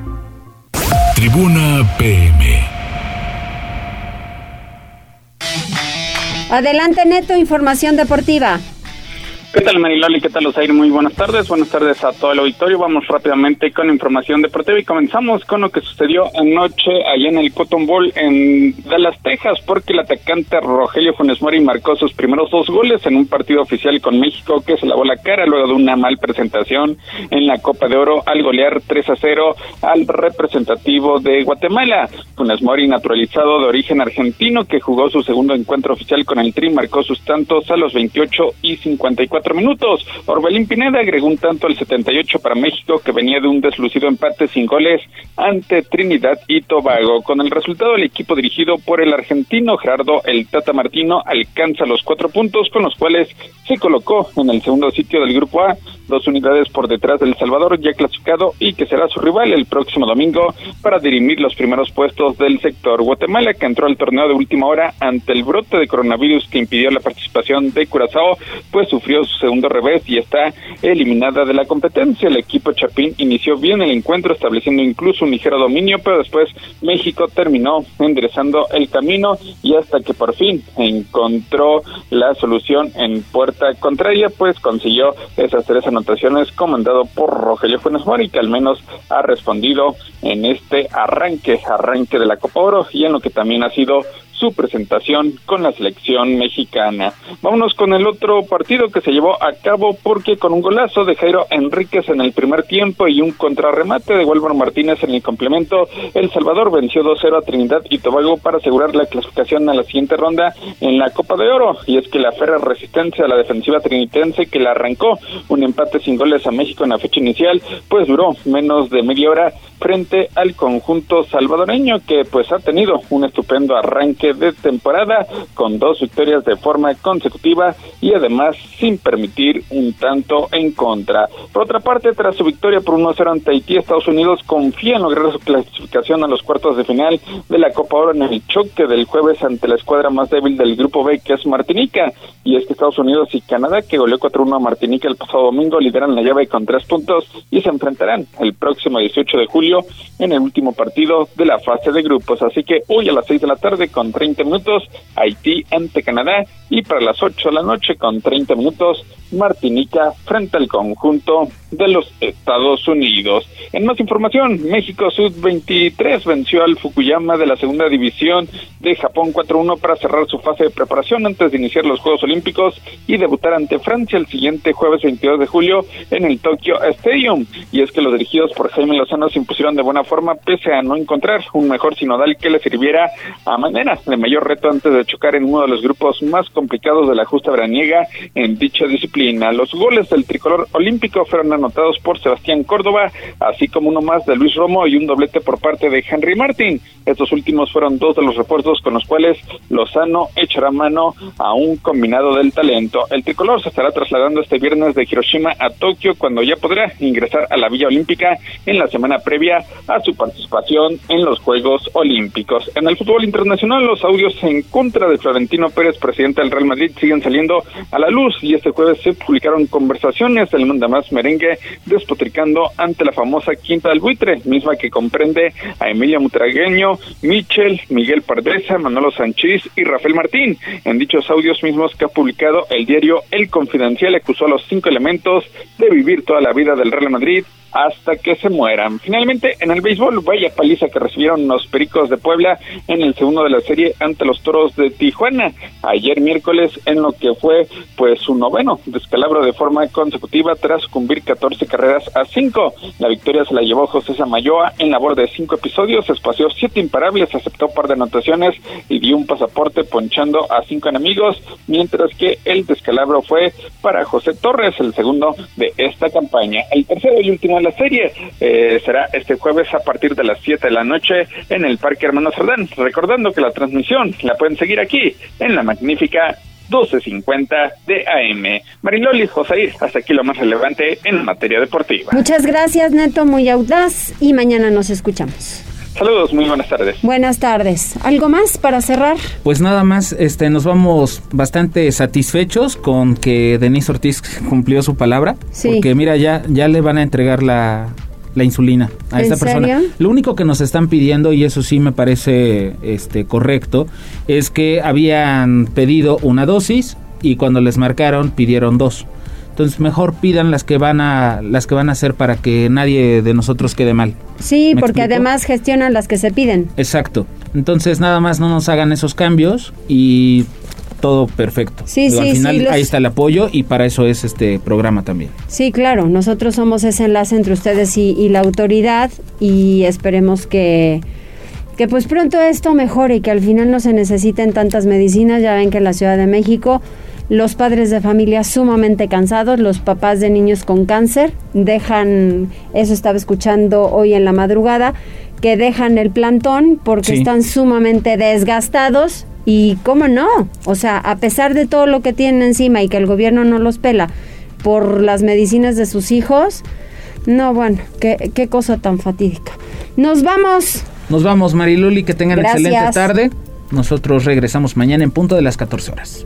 Tribuna PM. Adelante Neto, información deportiva. ¿Qué tal Mariloli? ¿Qué tal Osair? Muy buenas tardes. Buenas tardes a todo el auditorio. Vamos rápidamente con información deportiva y comenzamos con lo que sucedió anoche allá en el Cotton Bowl en Dallas, Texas, porque el atacante Rogelio Funes Mori marcó sus primeros dos goles en un partido oficial con México que se lavó la cara luego de una mal presentación en la Copa de Oro al golear 3 a 0 al representativo de Guatemala. Funes Mori, naturalizado de origen argentino, que jugó su segundo encuentro oficial con el Tri, marcó sus tantos a los 28 y 54 minutos. Orbelín Pineda agregó un tanto al 78 para México, que venía de un deslucido empate sin goles ante Trinidad y Tobago. Con el resultado, el equipo dirigido por el argentino Gerardo El Tata Martino alcanza los cuatro puntos, con los cuales se colocó en el segundo sitio del Grupo A, dos unidades por detrás del Salvador ya clasificado y que será su rival el próximo domingo para dirimir los primeros puestos del sector. Guatemala, que entró al torneo de última hora ante el brote de coronavirus que impidió la participación de Curazao, pues sufrió su segundo revés y está eliminada de la competencia. El equipo Chapín inició bien el encuentro, estableciendo incluso un ligero dominio, pero después México terminó enderezando el camino y hasta que por fin encontró la solución en puerta contraria, pues consiguió esas tres anotaciones comandado por Rogelio Funes Mori, que al menos ha respondido en este arranque, arranque de la Copa Oro y en lo que también ha sido su presentación con la selección mexicana. Vámonos con el otro partido que se llevó a cabo porque con un golazo de Jairo Enríquez en el primer tiempo y un contrarremate de Walter Martínez en el complemento, El Salvador venció 2-0 a Trinidad y Tobago para asegurar la clasificación a la siguiente ronda en la Copa de Oro. Y es que la férrea resistencia a la defensiva trinitense que la arrancó un empate sin goles a México en la fecha inicial, pues duró menos de media hora frente al conjunto salvadoreño que pues ha tenido un estupendo arranque de temporada con dos victorias de forma consecutiva y además sin permitir un tanto en contra. Por otra parte, tras su victoria por 1-0 ante Haití, Estados Unidos confía en lograr su clasificación a los cuartos de final de la Copa Oro en el choque del jueves ante la escuadra más débil del grupo B que es Martinica y es que Estados Unidos y Canadá que goleó 4-1 a Martinica el pasado domingo lideran la llave con tres puntos y se enfrentarán el próximo 18 de julio en el último partido de la fase de grupos. Así que hoy a las 6 de la tarde con 30 minutos Haití ante Canadá y para las 8 de la noche con 30 minutos Martinica frente al conjunto de los Estados Unidos. En más información, México Sud-23 venció al Fukuyama de la segunda división de Japón 4-1 para cerrar su fase de preparación antes de iniciar los Juegos Olímpicos y debutar ante Francia el siguiente jueves 22 de julio en el Tokyo Stadium. Y es que los dirigidos por Jaime Lozano se impusieron de buena forma pese a no encontrar un mejor sinodal que le sirviera a manera de mayor reto antes de chocar en uno de los grupos más complicados de la justa veraniega en dicha disciplina. Los goles del tricolor olímpico fueron anotados por Sebastián Córdoba, así como uno más de Luis Romo y un doblete por parte de Henry Martin. Estos últimos fueron dos de los refuerzos con los cuales Lozano echará mano a un combinado del talento. El tricolor se estará trasladando este viernes de Hiroshima a Tokio cuando ya podrá ingresar a la Villa Olímpica en la semana previa a su participación en los Juegos Olímpicos. En el fútbol internacional, los audios en contra de Florentino Pérez, presidente del Real Madrid, siguen saliendo a la luz y este jueves publicaron conversaciones del mandamás merengue despotricando ante la famosa Quinta del Buitre, misma que comprende a Emilia Mutragueño, Michel, Miguel Pardesa, Manolo Sánchez y Rafael Martín. En dichos audios mismos que ha publicado el diario El Confidencial acusó a los cinco elementos de vivir toda la vida del Real Madrid hasta que se mueran. Finalmente, en el béisbol, vaya paliza que recibieron los Pericos de Puebla en el segundo de la serie ante los Toros de Tijuana. Ayer miércoles, en lo que fue pues su noveno descalabro de forma consecutiva tras cumplir 14 carreras a 5. La victoria se la llevó José Samayoa en labor de cinco episodios, espació siete imparables, aceptó par de anotaciones y dio un pasaporte ponchando a cinco enemigos, mientras que el descalabro fue para José Torres, el segundo de esta campaña. El tercero y último la serie eh, será este jueves a partir de las 7 de la noche en el Parque Hermano Sardán. Recordando que la transmisión la pueden seguir aquí en la magnífica 1250 de AM. Mariloli Josair, hasta aquí lo más relevante en materia deportiva. Muchas gracias, Neto, muy audaz, y mañana nos escuchamos. Saludos, muy buenas tardes. Buenas tardes. ¿Algo más para cerrar? Pues nada más, este, nos vamos bastante satisfechos con que Denise Ortiz cumplió su palabra. Sí. Porque mira, ya, ya le van a entregar la, la insulina a esta persona. Lo único que nos están pidiendo, y eso sí me parece este, correcto, es que habían pedido una dosis y cuando les marcaron pidieron dos. Entonces mejor pidan las que van a las que van a hacer para que nadie de nosotros quede mal. Sí, porque además gestionan las que se piden. Exacto. Entonces nada más no nos hagan esos cambios y todo perfecto. Sí, sí, al final ahí está el apoyo y para eso es este programa también. Sí, claro, nosotros somos ese enlace entre ustedes y, y la autoridad y esperemos que que pues pronto esto mejore y que al final no se necesiten tantas medicinas. Ya ven que en la Ciudad de México los padres de familia sumamente cansados, los papás de niños con cáncer, dejan, eso estaba escuchando hoy en la madrugada, que dejan el plantón porque están sumamente desgastados y cómo no, o sea, a pesar de todo lo que tienen encima y que el gobierno no los pela por las medicinas de sus hijos, no, bueno, qué, qué cosa tan fatídica. Nos vamos. Nos vamos, Mariluli, que tengan excelente tarde. Nosotros regresamos mañana en punto de las 14 horas.